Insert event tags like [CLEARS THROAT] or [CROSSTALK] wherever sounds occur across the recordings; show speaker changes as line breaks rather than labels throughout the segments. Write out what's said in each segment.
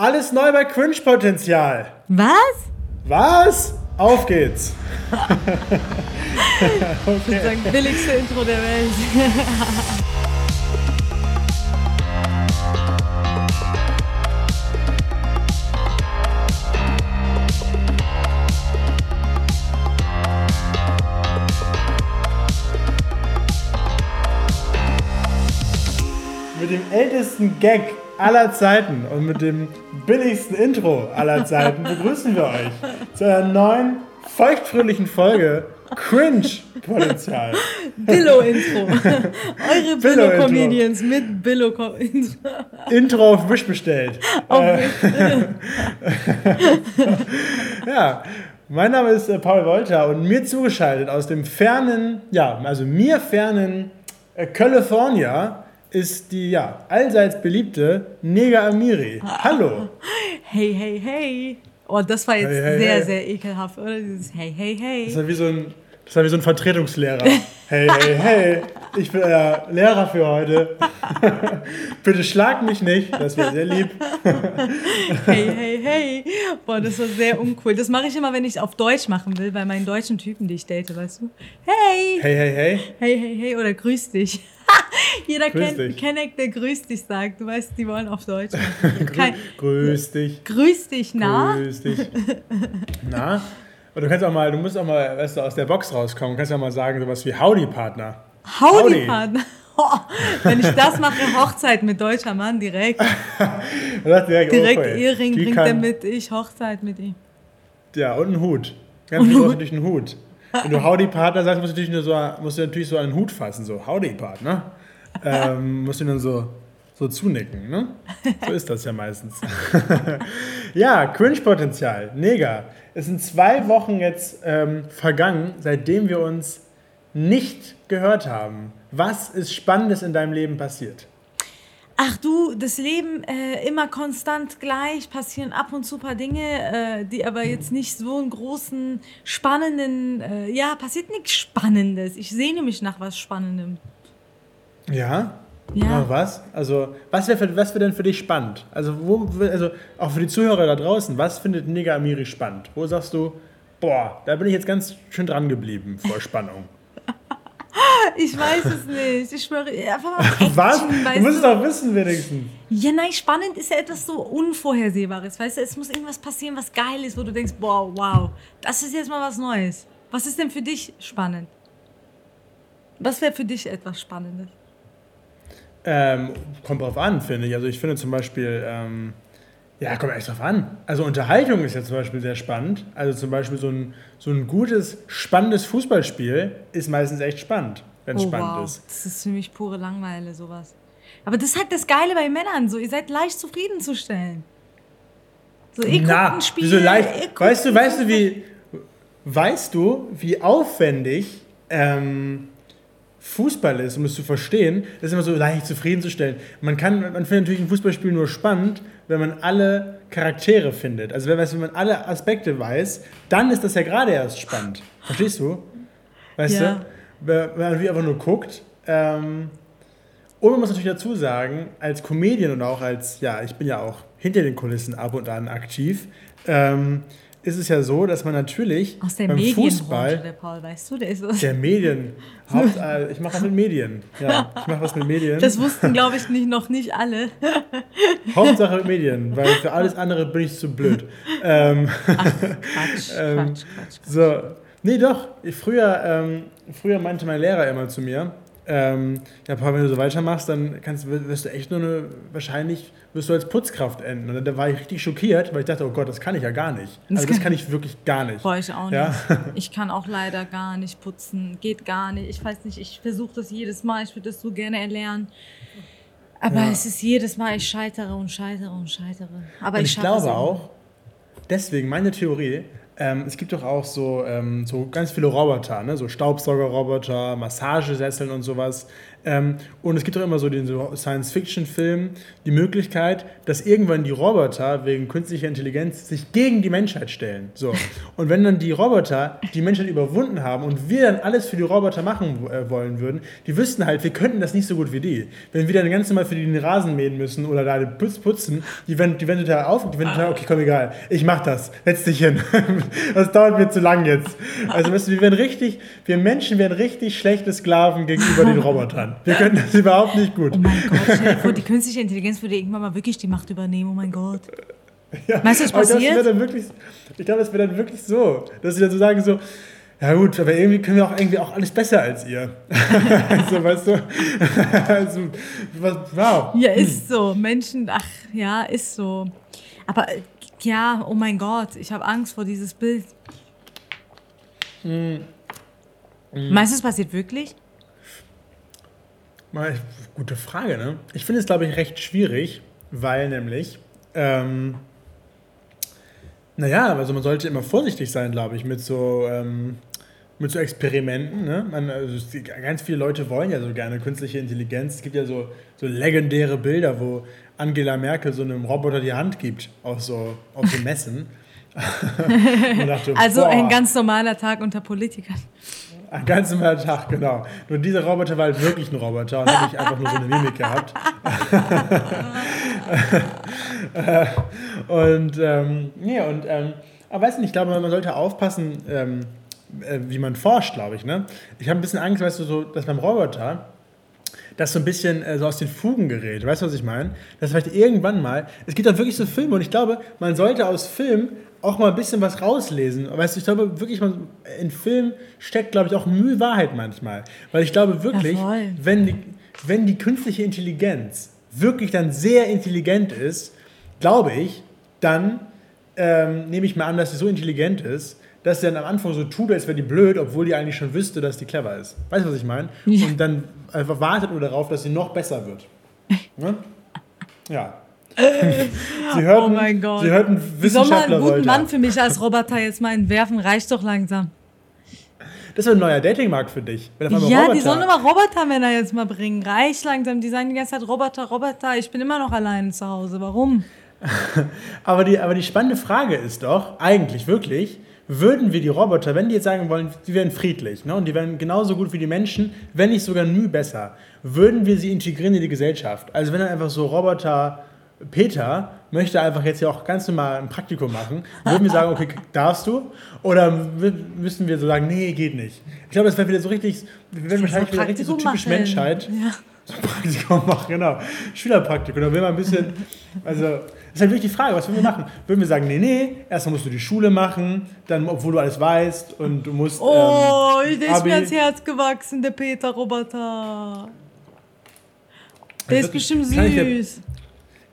Alles neu bei Cringe-Potenzial.
Was?
Was? Auf geht's. [LAUGHS]
okay. Ich würde sagen, billigste Intro der Welt.
Mit dem ältesten Gag aller Zeiten und mit dem billigsten Intro aller Zeiten begrüßen wir euch zu einer neuen, feuchtfröhlichen Folge Cringe Potenzial.
Billo-Intro. Eure Billo-Comedians mit Billo-Intro.
Intro auf Wish bestellt. Auf äh, [LAUGHS] ja, mein Name ist äh, Paul Wolter und mir zugeschaltet aus dem fernen, ja, also mir fernen äh, California ist die ja allseits beliebte Nega Amiri. Hallo. [LAUGHS]
Hey, hey, hey. Oh, das war jetzt hey, hey, sehr, hey. sehr ekelhaft, oder? Dieses Hey, hey, hey.
Das ist wie so ein, das ist wie so ein Vertretungslehrer. [LAUGHS] hey, hey, hey. Ich bin der Lehrer für heute. [LAUGHS] Bitte schlag mich nicht, das wäre sehr lieb.
hey, hey, hey. Boah, das war sehr uncool. Das mache ich immer, wenn ich es auf Deutsch machen will, bei meinen deutschen Typen, die ich date, weißt du? Hey.
Hey, hey, hey.
Hey, hey, hey. Oder grüß dich. [LAUGHS] Jeder kennt, kennt, der grüß dich sagt. Du weißt, die wollen auf Deutsch. [LAUGHS]
Kein, grüß dich.
Grüß dich, na?
Grüß dich. Na? Und du kannst auch mal, du musst auch mal, weißt du, aus der Box rauskommen. Du kannst ja mal sagen, sowas wie Howdy-Partner.
Howdy-Partner? [LAUGHS] Oh, wenn ich das mache, Hochzeit mit deutscher Mann direkt. direkt direkt okay. Ehering bringt er mit, ich Hochzeit mit ihm.
Ja, und einen Hut. Ganz und natürlich einen Hut. Wenn du Howdy-Partner sagst, musst du, natürlich nur so, musst du natürlich so einen Hut fassen, so Howdy-Partner. Ähm, musst du dann so, so zunicken, ne? So ist das ja meistens. [LAUGHS] ja, Cringe-Potenzial, mega. Es sind zwei Wochen jetzt ähm, vergangen, seitdem wir uns nicht gehört haben. Was ist Spannendes in deinem Leben passiert?
Ach du, das Leben äh, immer konstant gleich, passieren ab und zu ein paar Dinge, äh, die aber jetzt nicht so einen großen, spannenden, äh, ja, passiert nichts Spannendes. Ich sehne mich nach was Spannendem.
Ja? Ja. Oh, was? Also, was wäre was wär denn für dich spannend? Also, wo, also, auch für die Zuhörer da draußen, was findet Nega Amiri spannend? Wo sagst du, boah, da bin ich jetzt ganz schön dran geblieben vor Spannung? [LAUGHS]
Ich weiß es nicht. Ich schwöre, einfach
mal [LAUGHS] Was? Du musst es doch wissen, wenigstens.
Ja, nein, spannend ist ja etwas so Unvorhersehbares. Weißt du, es muss irgendwas passieren, was geil ist, wo du denkst, boah, wow, das ist jetzt mal was Neues. Was ist denn für dich spannend? Was wäre für dich etwas Spannendes?
Ähm, kommt drauf an, finde ich. Also ich finde zum Beispiel, ähm, ja, kommt echt drauf an. Also Unterhaltung ist ja zum Beispiel sehr spannend. Also zum Beispiel so ein, so ein gutes, spannendes Fußballspiel ist meistens echt spannend wenn es oh, spannend wow. ist.
Das ist für mich pure Langweile, sowas. Aber das ist halt das Geile bei Männern, so ihr seid leicht zufriedenzustellen.
So, ihr Na, ein Spiel, wieso leicht? Weißt du, weißt du, wie, weißt du, wie aufwendig ähm, Fußball ist, um es zu verstehen, das ist immer so leicht zufriedenzustellen. Man kann, man findet natürlich ein Fußballspiel nur spannend, wenn man alle Charaktere findet. Also wenn, wenn man alle Aspekte weiß, dann ist das ja gerade erst spannend. Verstehst du? Weißt ja. du? wenn man natürlich einfach nur guckt. Ähm, und man muss natürlich dazu sagen, als Comedian und auch als, ja, ich bin ja auch hinter den Kulissen ab und an aktiv, ähm, ist es ja so, dass man natürlich
aus der beim Fußball, der Paul, weißt du, der ist
aus der Medien, Haupt, äh, ich mache was mit Medien, ja, ich mache was mit Medien.
Das wussten, glaube ich, nicht, noch nicht alle.
Hauptsache mit Medien, weil für alles andere bin ich zu blöd. Ähm, Ach, Quatsch, [LAUGHS] ähm, Quatsch, Quatsch, Quatsch. So, nee, doch. Früher ähm, früher meinte mein Lehrer immer zu mir, ähm, ja, Paul, wenn du so weitermachst, dann kannst, wirst du echt nur eine, wahrscheinlich wirst du als Putzkraft enden. Und da war ich richtig schockiert, weil ich dachte, oh Gott, das kann ich ja gar nicht. Das also das kann ich wirklich gar nicht.
Boah, ich auch ja? nicht. [LAUGHS] Ich kann auch leider gar nicht putzen, geht gar nicht. Ich weiß nicht, ich versuche das jedes Mal, ich würde das so gerne erlernen. Aber ja. es ist jedes Mal, ich scheitere und scheitere und scheitere. Aber
und ich, ich glaube auch, deswegen meine Theorie, ähm, es gibt doch auch so, ähm, so ganz viele Roboter, ne? so Staubsaugerroboter, Massagesesseln und sowas. Ähm, und es gibt auch immer so den so Science-Fiction-Film die Möglichkeit, dass irgendwann die Roboter wegen künstlicher Intelligenz sich gegen die Menschheit stellen. So. [LAUGHS] Und wenn dann die Roboter die Menschheit überwunden haben und wir dann alles für die Roboter machen äh, wollen würden, die wüssten halt, wir könnten das nicht so gut wie die. Wenn wir dann ganz normal für die den Rasen mähen müssen oder da den Putz putzen, die werden, die werden total auf, die werden total, okay, komm, egal, ich mach das, setz dich hin. [LAUGHS] das dauert mir zu lang jetzt. Also, weißt du, wir werden richtig, wir Menschen werden richtig schlechte Sklaven gegenüber den [LAUGHS] Robotern. Wir können das überhaupt nicht gut.
Oh mein Gott, vor, die künstliche Intelligenz würde irgendwann mal wirklich die Macht übernehmen. Oh mein Gott. Ja, weißt du, was passiert?
Ich glaube, das wäre dann, dann wirklich so, dass sie dann so sagen, so, ja gut, aber irgendwie können wir auch irgendwie auch alles besser als ihr. [LAUGHS] also, weißt du? [LAUGHS]
also, was, wow. Ja, ist so. Menschen, ach ja, ist so. Aber ja, oh mein Gott, ich habe Angst vor dieses Bild. Mm. Mm. Meinst du, es passiert wirklich?
Mal, gute Frage, ne? Ich finde es, glaube ich, recht schwierig, weil nämlich, ähm, naja, also man sollte immer vorsichtig sein, glaube ich, mit so, ähm, mit so Experimenten. Ne? Man, also ganz viele Leute wollen ja so gerne künstliche Intelligenz. Es gibt ja so, so legendäre Bilder, wo Angela Merkel so einem Roboter die Hand gibt, auf so, auf so Messen. [LAUGHS]
dachte, [LAUGHS] also boah, ein ganz normaler Tag unter Politikern.
Ein ganz normaler Tag, genau. Nur dieser Roboter war halt wirklich ein Roboter und hat nicht einfach nur so eine Mimik gehabt. [LAUGHS] und, ähm, nee, und, ähm, aber weißt du, ich glaube, man sollte aufpassen, ähm, äh, wie man forscht, glaube ich. Ne? Ich habe ein bisschen Angst, weißt du, so, dass beim Roboter das so ein bisschen äh, so aus den Fugen gerät. Weißt du, was ich meine? Dass vielleicht irgendwann mal, es gibt dann wirklich so Filme und ich glaube, man sollte aus Filmen auch mal ein bisschen was rauslesen. Weißt du, ich glaube wirklich, man, in Filmen steckt, glaube ich, auch Mühe Wahrheit manchmal. Weil ich glaube wirklich, ja, wenn, die, wenn die künstliche Intelligenz wirklich dann sehr intelligent ist, glaube ich, dann ähm, nehme ich mal an, dass sie so intelligent ist, dass sie dann am Anfang so tut, als wäre die blöd, obwohl die eigentlich schon wüsste, dass die clever ist. Weißt du, was ich meine? Ja. Und dann einfach wartet nur darauf, dass sie noch besser wird. [LAUGHS] Ne? Ja. [LAUGHS]
sie hörten, oh mein Gott. Sie hörten Wissenschaftler Soll mal einen guten Mann für mich als Roboter jetzt mal entwerfen? Reicht doch langsam.
Das ist ein neuer Datingmarkt für dich.
ja, Roboter. die sollen immer Robotermänner jetzt mal bringen. Reicht langsam. Die sagen die ganze Zeit Roboter, Roboter. Ich bin immer noch alleine zu Hause. Warum? [LAUGHS]
aber, die, aber die spannende Frage ist doch, eigentlich wirklich, würden wir die Roboter, wenn die jetzt sagen wollen, sie wären friedlich ne, und die wären genauso gut wie die Menschen, wenn nicht sogar nie besser, würden wir sie integrieren in die Gesellschaft? Also wenn dann einfach so Roboter Peter möchte einfach jetzt ja auch ganz normal ein Praktikum machen, würden wir sagen, okay, darfst du? Oder müssen wir so sagen, nee, geht nicht? Ich glaube, das wäre wieder so richtig, wir werden wahrscheinlich wieder richtig so typisch machen. Menschheit. Ja. So ein Praktikum [LAUGHS] machen, genau. Schülerpraktikum. Da will man ein bisschen, also, ist halt wirklich die Frage, was würden wir machen? Würden wir sagen, nee, nee, erstmal musst du die Schule machen, dann, obwohl du alles weißt und du musst.
Oh, ähm, der ist mir ans Herz gewachsen, der Peter-Roboter. Der ist bestimmt süß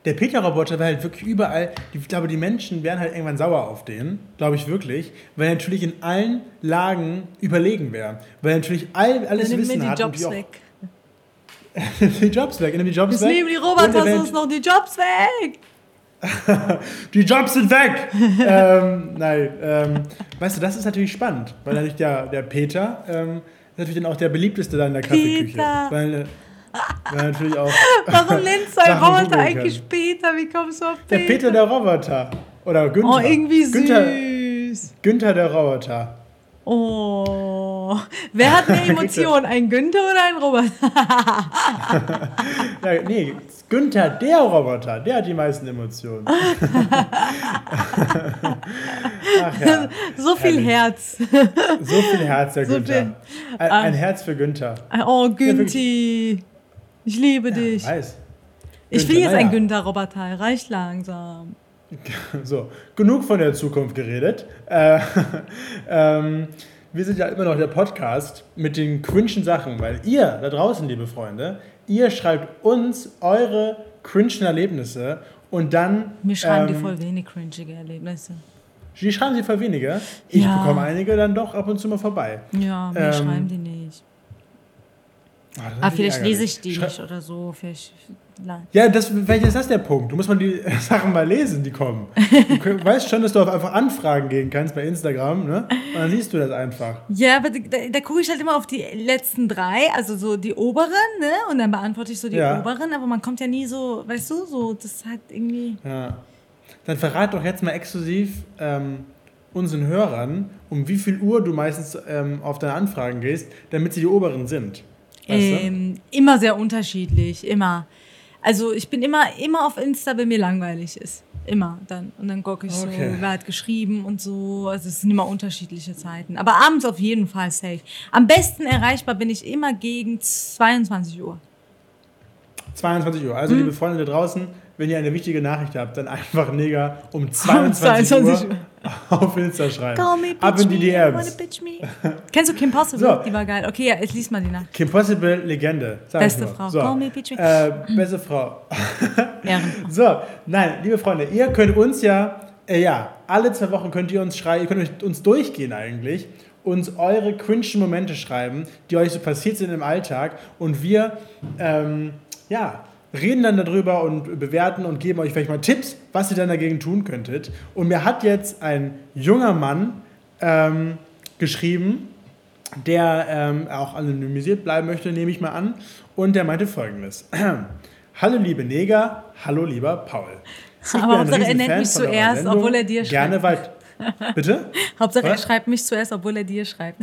der Peter-Roboter war halt wirklich überall. Ich glaube, die Menschen wären halt irgendwann sauer auf den, glaube ich wirklich, weil er natürlich in allen Lagen überlegen wäre. Weil er natürlich all, alles Dann Wissen hat. [LAUGHS] die Jobs weg. die Jobs weg. Nimm die Jobs Jetzt weg. nehmen die Roboter sonst noch die Jobs weg. [LAUGHS] die Jobs sind weg! [LAUGHS] ähm, nein, ähm, weißt du, das ist natürlich spannend, weil natürlich der, der Peter ähm, ist natürlich dann auch der beliebteste da in der Kaffeeküche. Weil, äh, ja, natürlich auch. [LAUGHS] Warum nennst du einen Roboter eigentlich Peter? Wie kommst du auf Peter? Der Peter der Roboter. Oder Günther. Oh, irgendwie süß. Günther, Günther der Roboter.
Oh. Wer hat mehr Emotionen? Ein Günther oder ein Roboter?
ja, nee, Günther, der Roboter, der hat die meisten Emotionen. [LAUGHS]
Ach ja, so viel Herrlich. Herz.
So viel Herz, der so Günther. Ein, ein, Herz für Günther.
Oh, Günthi. Ich liebe dich. Ja, weiß. Ich will jetzt naja. ein Günther-Roboter. Reicht langsam. [LAUGHS]
So, genug von der Zukunft geredet. Äh, [LAUGHS] ähm, wir sind ja immer noch der Podcast mit den cringen Sachen, weil ihr da draußen, liebe Freunde, ihr schreibt uns eure cringen Erlebnisse und dann.
Mir schreiben ähm, die voll wenig cringige Erlebnisse.
Die schreiben sie voll weniger. Ich ja. bekomme einige dann doch ab und zu mal vorbei.
Ja, mir ähm, schreiben die nicht. Ah, vielleicht lese ich die nicht oder so. Vielleicht,
ja, das, vielleicht ist das der Punkt. Du musst mal die [LAUGHS] Sachen mal lesen, die kommen. Du weißt schon, dass du auf einfach Anfragen gehen kannst bei Instagram, ne? Und dann siehst du das einfach.
Ja, aber da, da gucke ich halt immer auf die letzten drei, also so die oberen, ne? Und dann beantworte ich so die ja. oberen, aber man kommt ja nie so, weißt du, so, das hat irgendwie.
Ja. Dann verrat doch jetzt mal exklusiv ähm, unseren Hörern, um wie viel Uhr du meistens ähm, auf deine Anfragen gehst, damit sie die oberen sind.
Ähm, immer sehr unterschiedlich, immer. Also ich bin immer, immer auf Insta, wenn mir langweilig ist. Immer dann. Und dann gucke ich okay. so, wer hat geschrieben und so. Also es sind immer unterschiedliche Zeiten. Aber abends auf jeden Fall safe. Am besten erreichbar bin ich immer gegen 22 Uhr.
22 Uhr. Also, hm. liebe Freunde da draußen, wenn ihr eine wichtige Nachricht habt, dann einfach Nigger um [LAUGHS] 22, 22 Uhr [LAUGHS] auf Insta schreiben. Call me, Ab in die DMs. [LAUGHS]
Kennst du Kim Possible? So. Die war geil. Okay, ja, jetzt liest mal die nach.
Kim Possible, Legende.
Beste Frau.
So. Call me, pitch me. Äh, beste Frau. [LAUGHS] so, nein, liebe Freunde, ihr könnt uns ja, äh, ja, alle zwei Wochen könnt ihr uns schreiben, ihr könnt uns durchgehen eigentlich uns eure cringe Momente schreiben, die euch so passiert sind im Alltag und wir, ähm, ja, reden dann darüber und bewerten und geben euch vielleicht mal Tipps, was ihr dann dagegen tun könntet. Und mir hat jetzt ein junger Mann ähm, geschrieben, der ähm, auch anonymisiert bleiben möchte, nehme ich mal an. Und der meinte folgendes. [CLEARS THROAT] hallo liebe Neger, hallo lieber Paul.
Ich Aber Hauptsache er nennt mich zuerst, Sendung. obwohl er dir schreibt.
Gerne weit. Bitte? [LAUGHS]
Hauptsache Was? er schreibt mich zuerst, obwohl er dir schreibt.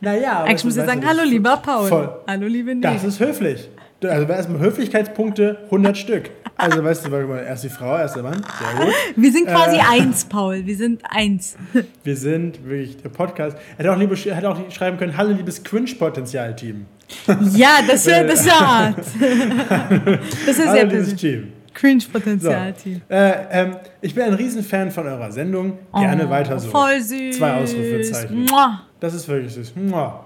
Naja, [LAUGHS]
Eigentlich muss er sagen, hallo lieber Paul. Voll. Hallo liebe Neger.
Das ist höflich. Also erstmal Höflichkeitspunkte 100 Stück. Also weißt du, erst die Frau, erst der Mann. Sehr gut. [LAUGHS]
Wir sind quasi äh, eins, Paul. Wir sind eins. [LAUGHS]
Wir sind wirklich der Podcast. Er hätte auch, liebe, hätte auch schreiben können, hallo liebes Cringe-Potenzial-Team.
Ja, das wäre das wär [LAUGHS] hart. Das ist sehr liebes Team. Cringe-Potenzial-Team.
So. Äh, ähm, ich bin ein Riesenfan von eurer Sendung. Gerne oh, weiter so.
Voll süß.
Zwei Ausrufezeichen. Das ist wirklich süß.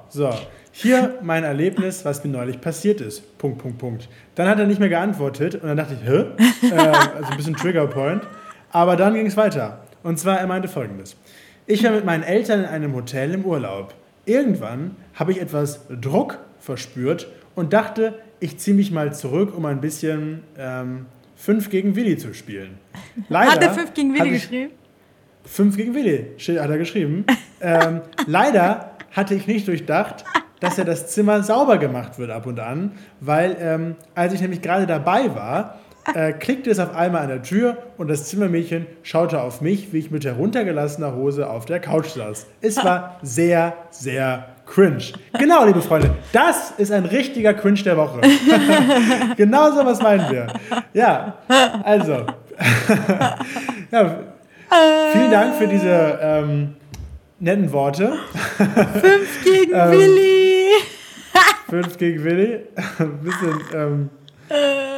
So. Hier mein Erlebnis, was mir neulich passiert ist. Punkt, Punkt, Punkt. Dann hat er nicht mehr geantwortet und dann dachte ich, hä? äh, also ein bisschen Triggerpoint. Aber dann ging es weiter. Und zwar, er meinte folgendes. Ich war mit meinen Eltern in einem Hotel im Urlaub. Irgendwann habe ich etwas Druck verspürt und dachte, ich ziehe mich mal zurück, um ein bisschen ähm, 5 gegen Willi zu spielen.
Leider hat er 5 gegen Willi geschrieben?
5 gegen Willi hat er geschrieben. ähm, leider hatte ich nicht durchdacht, dass ja das Zimmer sauber gemacht wird ab und an, weil ähm, als ich nämlich gerade dabei war, äh, klickte es auf einmal an der Tür und das Zimmermädchen schaute auf mich, wie ich mit heruntergelassener Hose auf der Couch saß. Es war sehr, sehr cringe. Genau, liebe Freunde, das ist ein richtiger Cringe der Woche. [LAUGHS] genau so was meinen wir. Ja, also. [LAUGHS] ja, vielen Dank für diese ähm, netten Worte.
Fünf gegen [LAUGHS] ähm, Willi.
Fünf gegen Willi. [LAUGHS] Ein bisschen ähm,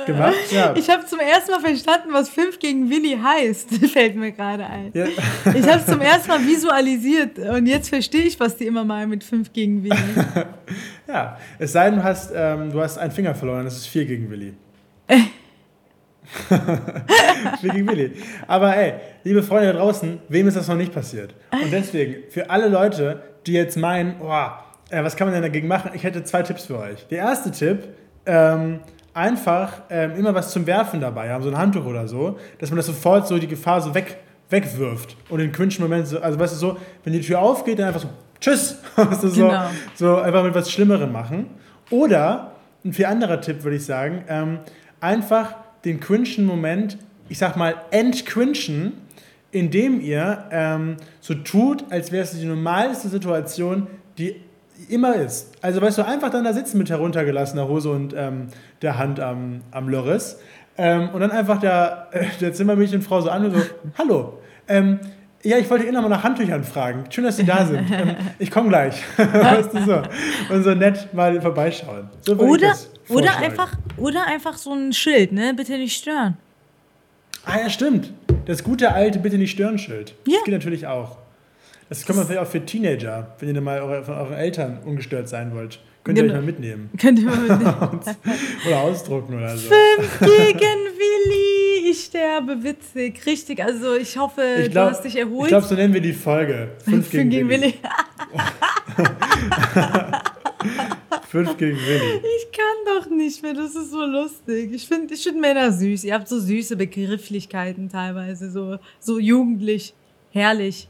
gemacht. Ja.
Ich habe zum ersten Mal verstanden, was fünf gegen Willi heißt. [LAUGHS] Fällt mir gerade ein. Ja. Ich habe es zum ersten Mal visualisiert und jetzt verstehe ich, was die immer mal mit fünf gegen Willi. [LAUGHS]
ja, es sei denn, du hast, ähm, du hast einen Finger verloren, das ist vier gegen Willi. Wegen Willi. Aber ey, liebe Freunde da draußen, wem ist das noch nicht passiert? Und deswegen, für alle Leute, die jetzt meinen, oh, äh, was kann man denn dagegen machen? Ich hätte zwei Tipps für euch. Der erste Tipp, ähm, einfach ähm, immer was zum Werfen dabei haben, so ein Handtuch oder so, dass man das sofort so die Gefahr so weg, wegwirft und in cringe Moment so, also weißt du so, wenn die Tür aufgeht, dann einfach so, tschüss, [LAUGHS] weißt du, so, genau. so einfach mit was Schlimmerem machen. Oder, ein viel anderer Tipp würde ich sagen, ähm, einfach den cringen Moment, ich sag mal, entcringen, indem ihr ähm, so tut, als wäre es die normalste Situation, die immer ist. Also weißt du, einfach dann da sitzen mit heruntergelassener Hose und ähm, der Hand am, am Loris ähm, und dann einfach der, äh, der Zimmermädchenfrau so an und so, [LAUGHS] hallo, ähm, ja, ich wollte eh noch mal nach Handtüchern fragen. Schön, dass Sie da sind. [LAUGHS] Ähm, ich komme gleich. [LAUGHS] weißt du, so. Und so nett mal vorbeischauen. So
oder, oder, einfach, oder einfach so ein Schild, ne? Bitte nicht stören.
Ah ja, stimmt. Das gute alte Bitte nicht stören Schild. Ja. Das geht natürlich auch. Das kann man vielleicht auch für Teenager, wenn ihr dann mal eure, von euren Eltern ungestört sein wollt. Könnt ihr genau. euch mal mitnehmen. [LAUGHS]
Könnt ihr mal mitnehmen. [LAUGHS]
oder ausdrucken oder so.
Fünf gegen Willi, ich be witzig. Richtig, also ich hoffe, ich glaub, du hast dich erholt.
Ich glaube, so nennen wir die Folge. Fünf, Fünf gegen, gegen Willi. Willi. [LAUGHS] Fünf gegen Willi.
Ich kann doch nicht mehr, das ist so lustig. Ich finde ich find Männer süß. Ihr habt so süße Begrifflichkeiten teilweise, so, so jugendlich, herrlich.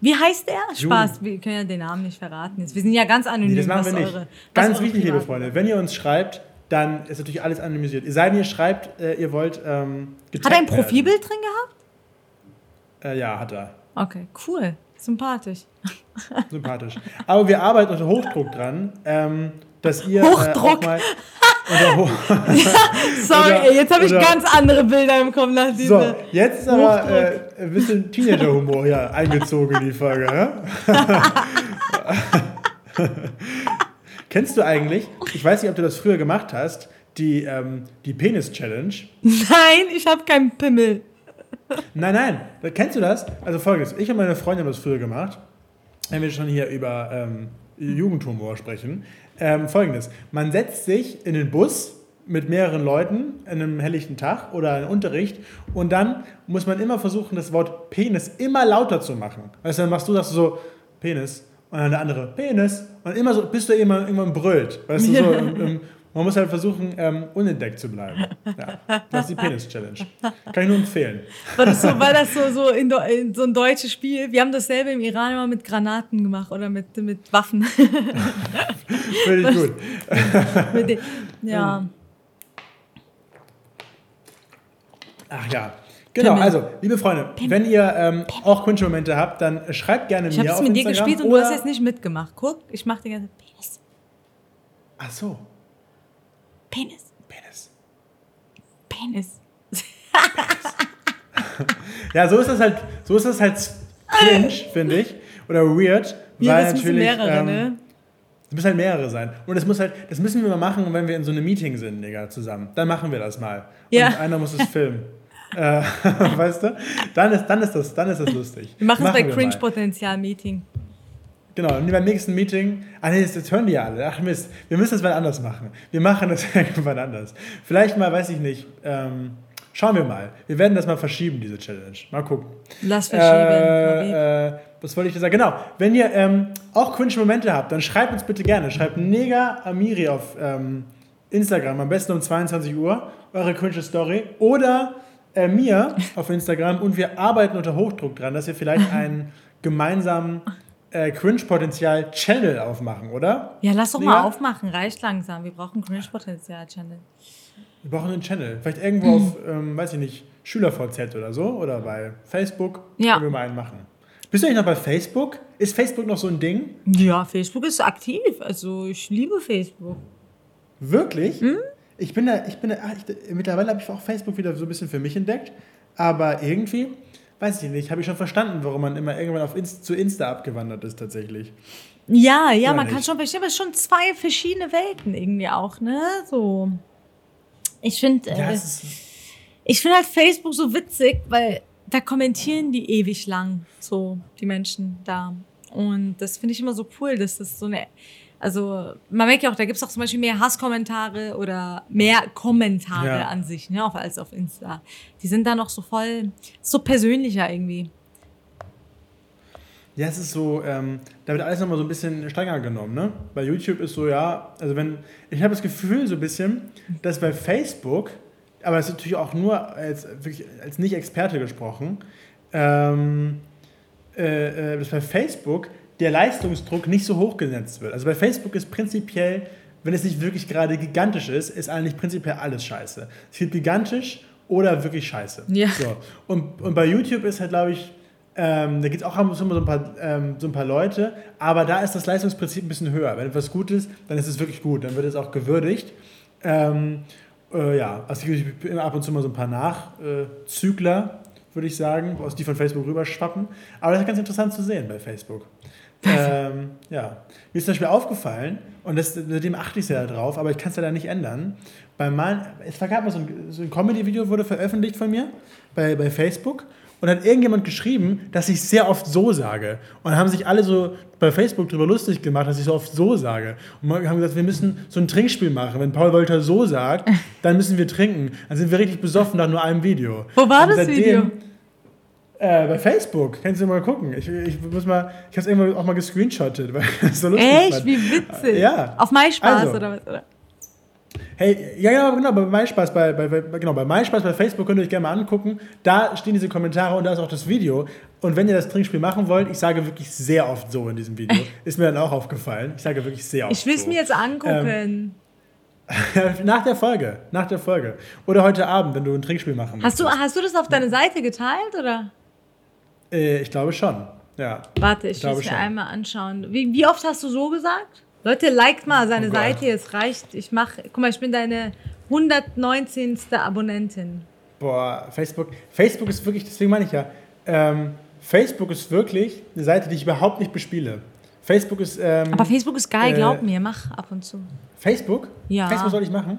Wie heißt der? Spaß, wir können ja den Namen nicht verraten. Jetzt. Wir sind ja ganz anonym. Nee, das machen wir
nicht. Eure, ganz wichtig, liebe Freunde, wenn ihr uns schreibt, dann ist natürlich alles anonymisiert. Ihr seid, ihr schreibt, äh, ihr wollt. Ähm,
hat er ein Profilbild drin gehabt?
Äh, ja, hat er.
Okay, cool. Sympathisch.
Sympathisch. Aber wir arbeiten unter Hochdruck dran, ähm, dass ihr. Äh,
Hochdruck! Äh, ja, [LAUGHS] sorry, oder, jetzt habe ich oder, ganz andere Bilder im Kopf nach
dieser. So, jetzt ist aber äh, ein bisschen Teenager-Humor hier eingezogen in die Folge. Ja? [LAUGHS] Kennst du eigentlich, ich weiß nicht, ob du das früher gemacht hast, die, ähm, die Penis-Challenge?
Nein, ich habe keinen Pimmel.
Nein, nein. Kennst du das? Also folgendes. Ich und meine Freundin haben das früher gemacht. Wenn wir schon hier über ähm, Jugendhumor sprechen. Ähm, folgendes. Man setzt sich in den Bus mit mehreren Leuten in einem helllichten Tag oder in Unterricht und dann muss man immer versuchen, das Wort Penis immer lauter zu machen. Weißt du, dann machst du das so, Penis, und dann der andere, Penis, und immer so, bis du immer, irgendwann brüllt. Weißt du, so im, im man muss halt versuchen, ähm, unentdeckt zu bleiben. Ja, das ist die Penis-Challenge. Kann ich nur empfehlen.
War das so, war das so, so, in, in so ein deutsches Spiel? Wir haben dasselbe im Iran immer mit Granaten gemacht oder mit, mit Waffen. [LAUGHS]
Finde ich gut. [LAUGHS]
Den, ja.
Ach ja. Genau, also, liebe Freunde, Pimmel. wenn ihr ähm, auch Cringe-Momente habt, dann schreibt gerne
ich
mir
auf Instagram. Ich habe es mit dir gespielt und du hast jetzt nicht mitgemacht. Guck, ich mache die ganze Penis.
Ach so.
Penis.
Penis.
Penis.
ja, so ist das halt, so ist das halt cringe, finde ich. Oder weird. Ja, weil natürlich, mehrere, ähm, ne? Es müssen halt mehrere sein. Und das muss halt, das müssen wir mal machen, wenn wir in so einem Meeting sind, Digga, zusammen. Dann machen wir das mal. Ja. Und einer muss es filmen. äh, [LAUGHS] weißt du? Dann ist, dann ist das, dann ist das lustig.
Wir machen es bei Cringe-Potenzial-Meeting.
Genau, und beim nächsten Meeting, ah nee, das hören die ja alle. Ach Mist, wir müssen das mal anders machen. Wir machen das [LAUGHS] irgendwann anders. Vielleicht mal, weiß ich nicht, ähm, schauen wir mal. Wir werden das mal verschieben, diese Challenge. Mal gucken.
Lass verschieben.
Äh, äh, was wollte ich sagen? Genau, wenn ihr ähm, auch Cringe-Momente habt, dann schreibt uns bitte gerne. Schreibt Nega Amiri auf ähm, Instagram, am besten um 22 Uhr, eure Cringe-Story. Oder äh, mir auf Instagram und wir arbeiten unter Hochdruck dran, dass wir vielleicht [LAUGHS] einen gemeinsamen äh, Cringe-Potenzial-Channel aufmachen, oder?
Ja, lass doch mal aufmachen, reicht langsam. Wir brauchen Cringe-Potenzial-Channel.
Wir brauchen einen Channel. Vielleicht irgendwo auf, ähm, weiß ich nicht, SchülerVZ oder so oder bei Facebook. Ja. Können wir mal einen machen. Bist du eigentlich noch bei Facebook? Ist Facebook noch so ein Ding?
Ja, Facebook ist aktiv. Also ich liebe Facebook.
Wirklich? Hm? Ich bin da, ich bin da, ich, mittlerweile habe ich auch Facebook wieder so ein bisschen für mich entdeckt. Aber irgendwie, weiß ich nicht, habe ich schon verstanden, warum man immer irgendwann auf Inst zu Insta abgewandert ist tatsächlich.
Ja, ja, Oder man nicht? kann schon verstehen, aber es sind schon zwei verschiedene Welten irgendwie auch, ne? So. Ich finde, ja, äh, ich finde halt Facebook so witzig, weil da kommentieren die ewig lang, so die Menschen da. Und das finde ich immer so cool, dass das so eine also man merkt ja auch, da gibt es auch zum Beispiel mehr Hasskommentare oder mehr Kommentare ja. an sich, ne, als auf Insta. Die sind da noch so voll, so persönlicher irgendwie.
Ja, es ist so, ähm, da wird alles nochmal so ein bisschen strenger genommen, ne? Bei YouTube ist so, ja, also wenn, ich habe das Gefühl so ein bisschen, dass bei Facebook, aber das ist natürlich auch nur als, wirklich als Nicht-Experte gesprochen, ähm, äh, äh dass bei Facebook der Leistungsdruck nicht so hoch gesetzt wird. Also bei Facebook ist prinzipiell, wenn es nicht wirklich gerade gigantisch ist, ist eigentlich prinzipiell alles scheiße. Es gibt gigantisch oder wirklich scheiße. Ja. So. Und, und bei YouTube ist halt, glaube ich, ähm, da gibt es auch immer so ein, paar, ähm, so ein paar Leute, aber da ist das Leistungsprinzip ein bisschen höher. Wenn etwas gut ist, dann ist es wirklich gut, dann wird es auch gewürdigt. Ähm, äh, ja, also es gibt ab und zu mal so ein paar Nachzügler, würde ich sagen, aus die von Facebook rüberschwappen. Aber das ist ganz interessant zu sehen bei Facebook ähm, ja. Mir ist zum Beispiel aufgefallen, und das, seitdem achte ich sehr drauf, aber ich kann es leider nicht ändern. Bei Malen, es gab mal so ein, so ein Comedy-Video, wurde veröffentlicht von mir bei, bei Facebook. Und hat irgendjemand geschrieben, dass ich sehr oft so sage. Und haben sich alle so bei Facebook darüber lustig gemacht, dass ich so oft so sage. Und haben gesagt, wir müssen so ein Trinkspiel machen. Wenn Paul Wolter so sagt, [LAUGHS] dann müssen wir trinken. Dann sind wir richtig besoffen nach nur einem Video.
Wo war und das seitdem, Video?
Äh, bei Facebook, kannst du mal gucken. Ich, ich muss mal, ich habe es irgendwann auch mal gescreenshottet, [LAUGHS] weil
das so lustig Echt? Fand. Wie witzig.
Ja.
Auf MySpaß also. oder was? Oder?
Hey, ja, genau, genau, bei MySpaß, bei, bei, genau, bei MySpaß, bei Facebook könnt ihr euch gerne mal angucken. Da stehen diese Kommentare und da ist auch das Video. Und wenn ihr das Trinkspiel machen wollt, ich sage wirklich sehr oft so in diesem Video. [LAUGHS] Ist mir dann auch aufgefallen. Ich sage wirklich sehr oft
Ich will es
so.
mir jetzt angucken.
Ähm, [LAUGHS] nach der Folge, nach der Folge. Oder heute Abend, wenn du ein Trinkspiel machen
hast Du, hast du das auf deine Seite geteilt, oder?
Äh, ich glaube schon, ja.
Warte, ich, es mir einmal anschauen. Wie, wie oft hast du so gesagt? Leute, liked mal seine oh Seite, es reicht. Ich mach, guck mal, ich bin deine 119. Abonnentin.
Boah, Facebook. Facebook ist wirklich, deswegen meine ich ja, ähm, Facebook ist wirklich eine Seite, die ich überhaupt nicht bespiele. Facebook ist. Ähm,
Aber Facebook ist geil, äh, glaub mir, mach ab und zu.
Facebook?
Ja.
Facebook soll ich machen?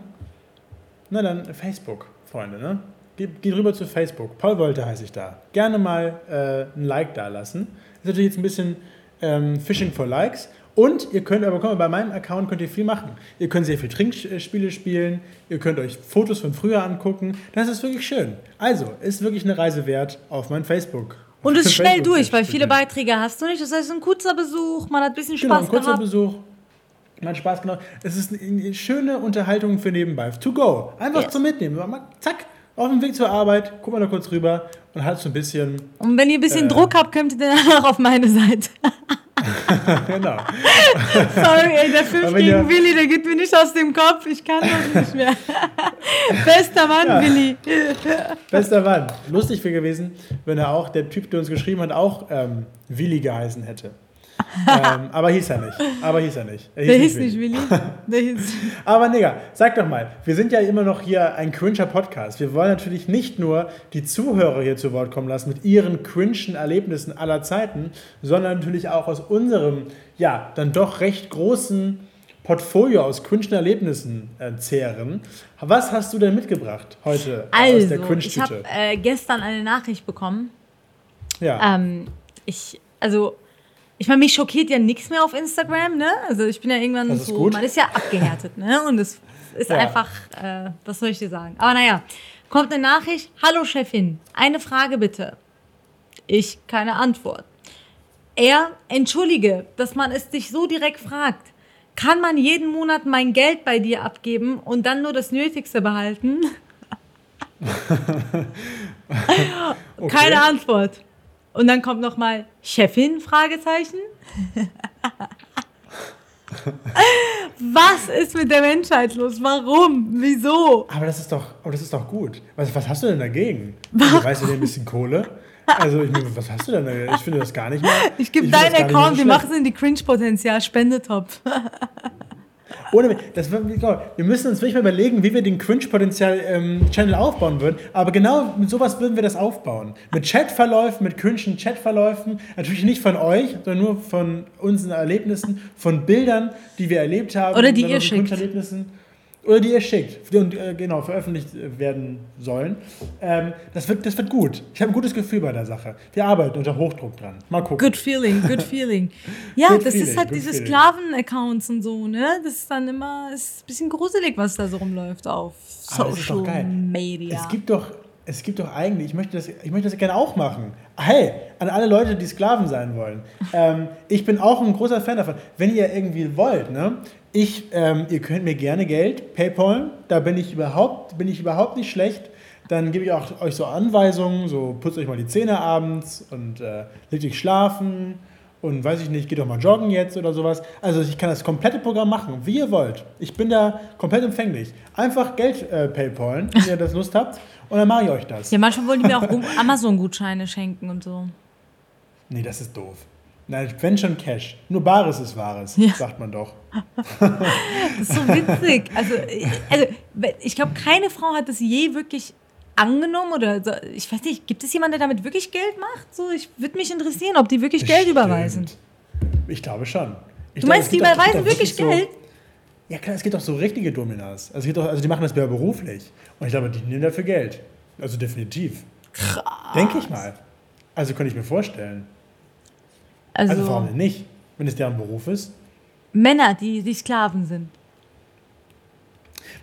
Na dann Facebook, Freunde, ne? Geht, geht rüber zu Facebook. Paul Wolte heiße ich da. Gerne mal äh, ein Like da lassen. Das ist natürlich jetzt ein bisschen ähm, Fishing for Likes. Und ihr könnt aber, komm, bei meinem Account könnt ihr viel machen. Ihr könnt sehr viel Trinkspiele spielen, ihr könnt euch Fotos von früher angucken. Das ist wirklich schön. Also, ist wirklich eine Reise wert auf mein Facebook.
Und es ist schnell durch, weil viele Beiträge hast du nicht. Das heißt, ein kurzer Besuch, man hat ein bisschen Spaß genau, ein
kurzer gehabt. Besuch. Man hat Spaß genau. Es ist eine schöne Unterhaltung für nebenbei. To go. Einfach yes. zum Mitnehmen. Zack, auf dem Weg zur Arbeit, guck mal da kurz rüber und halt so ein bisschen.
Und wenn ihr ein bisschen äh, Druck habt, könnt ihr dann [LAUGHS] auch auf meine Seite. [LAUGHS] [LAUGHS]
genau.
Sorry, ey, der 5 gegen ja, Willi, der geht mir nicht aus dem Kopf. Ich kann das nicht mehr. Bester Mann, ja. Willi.
Bester Mann. Lustig wäre gewesen, wenn er auch, der Typ, der uns geschrieben hat, auch ähm, Willi geheißen hätte ähm, aber hieß er nicht. Aber hieß er nicht. Er
hieß der hieß nicht Willi. [LAUGHS] Der hieß
aber Nigga, sag doch mal, wir sind ja immer noch hier ein cringer Podcast. Wir wollen natürlich nicht nur die Zuhörer hier zu Wort kommen lassen mit ihren cringen Erlebnissen aller Zeiten, sondern natürlich auch aus unserem, ja, dann doch recht großen Portfolio aus cringen Erlebnissen äh, zehren. Was hast du denn mitgebracht heute
also, aus der cringe Ich habe äh, gestern eine Nachricht bekommen.
Ja.
Ähm, ich, also ich meine, mich schockiert ja nichts mehr auf Instagram, ne? Also ich bin ja irgendwann so, gut. man ist ja abgehärtet, ne? Und es ist ja. einfach, äh, was soll ich dir sagen? Aber naja, kommt eine Nachricht, hallo Chefin, eine Frage bitte. Ich, keine Antwort. Er, entschuldige, dass man es dich so direkt fragt. Kann man jeden Monat mein Geld bei dir abgeben und dann nur das Nötigste behalten? [LAUGHS] [LAUGHS] okay. Keine Antwort. Und dann kommt noch mal Chefin? Fragezeichen. was ist mit der Menschheit los? Warum? Wieso?
Aber das ist doch, aber das ist doch gut. Was, was hast du denn dagegen? Also, weißt du denn ein bisschen Kohle? Also, ich meine, was hast du denn da? Ich finde das gar nicht mehr.
Ich gebe deinen Account, wir machen es in die Cringe-Potenzial, Spendetopf.
Ohne, das, wir müssen uns wirklich mal überlegen, wie wir den Cringe-Potenzial-Channel ähm, aufbauen würden. Aber genau mit sowas würden wir das aufbauen. Mit Chatverläufen, mit cringen Chatverläufen. Natürlich nicht von euch, sondern nur von unseren Erlebnissen, von Bildern, die wir erlebt haben.
Oder die ihr schickt.
Oder die ihr schickt und äh, genau veröffentlicht werden sollen. Ähm, das, wird, das wird gut. Ich habe ein gutes Gefühl bei der Sache. Wir arbeiten unter Hochdruck dran. Mal gucken.
Good feeling, good feeling. Ja, good das feeling, ist halt diese Sklaven-Accounts und so, ne? Das ist dann immer ist ein bisschen gruselig, was da so rumläuft auf Social Media.
Es gibt doch es gibt doch eigentlich, ich möchte, das, ich möchte das gerne auch machen. Hey, an alle Leute, die Sklaven sein wollen. Ähm, ich bin auch ein großer Fan davon. Wenn ihr irgendwie wollt, ne, ich, ähm, ihr könnt mir gerne Geld, PayPal, da bin ich überhaupt, bin ich überhaupt nicht schlecht. Dann gebe ich auch euch so Anweisungen, so putzt euch mal die Zähne abends und äh, legt euch schlafen und weiß ich nicht, geht doch mal joggen jetzt oder sowas. Also ich kann das komplette Programm machen, wie ihr wollt. Ich bin da komplett empfänglich. Einfach Geld äh, PayPalen, wenn ihr das Lust habt und dann mache ich euch das.
Ja, manchmal wollen die mir auch Amazon-Gutscheine schenken und so.
Nee, das ist doof. Nein, wenn schon Cash. Nur Bares ist Wahres, ja. sagt man doch. [LAUGHS]
das ist so witzig. Also, also ich glaube, keine Frau hat das je wirklich angenommen oder so. ich weiß nicht, gibt es jemanden, der damit wirklich Geld macht? So, ich würde mich interessieren, ob die wirklich Bestimmt. Geld überweisen.
Ich glaube schon. Ich
du meinst, die überweisen wirklich Geld? So,
ja klar, es gibt auch so richtige Dominas. Also, auch, also die machen das ja beruflich. Und ich glaube, die nehmen dafür Geld. Also definitiv.
Krass.
Denke ich mal. Also könnte ich mir vorstellen.
Also,
also warum denn nicht, wenn es deren Beruf ist?
Männer, die, die Sklaven sind.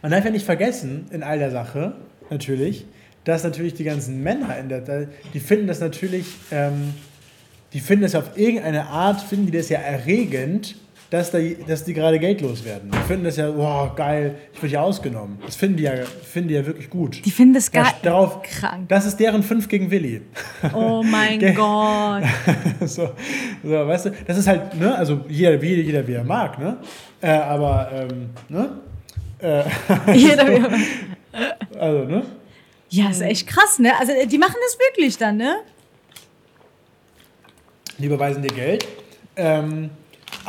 Man darf ja nicht vergessen, in all der Sache, natürlich, dass natürlich die ganzen Männer in der, die finden das natürlich, ähm, die finden das auf irgendeine Art, finden die das ja erregend, dass, da, dass die gerade geldlos werden. Die finden das ja, wow, geil, ich werde ja ausgenommen. Das finden die ja, finden die ja wirklich gut.
Die finden das
geil. Darauf, krank. Das ist deren 5 gegen Willi.
Oh mein [LAUGHS] Gott. [LAUGHS]
so, so, weißt du, das ist halt, ne, also jeder, jeder, jeder wie er mag, ne? Äh, aber, ähm, ne? Äh, [LAUGHS] jeder wie er mag.
Also, ne? Ja, ist echt krass, ne? Also, die machen das wirklich dann, ne?
Die überweisen dir Geld. Ähm,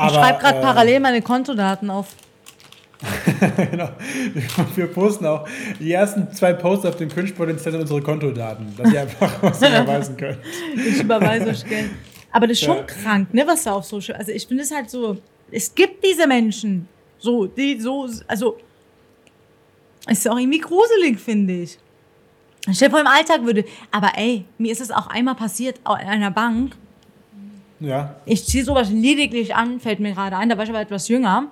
ich schreibe gerade äh, parallel meine Kontodaten auf. [LAUGHS]
genau. Wir posten auch die ersten zwei Posts auf dem Cringe-Potenzial sind unsere Kontodaten, dass ihr einfach [LAUGHS] was überweisen könnt.
ich überweise euch Geld. Aber das ist schon ja. krank, ne, was da auf Social. Also ich finde es halt so, es gibt diese Menschen, so, die so, also ist auch irgendwie gruselig, finde ich. Stell dir vor, im Alltag würde, aber ey, mir ist es auch einmal passiert in einer Bank,
ja.
Ich ziehe sowas lediglich an, fällt mir gerade ein. Da war ich aber etwas jünger.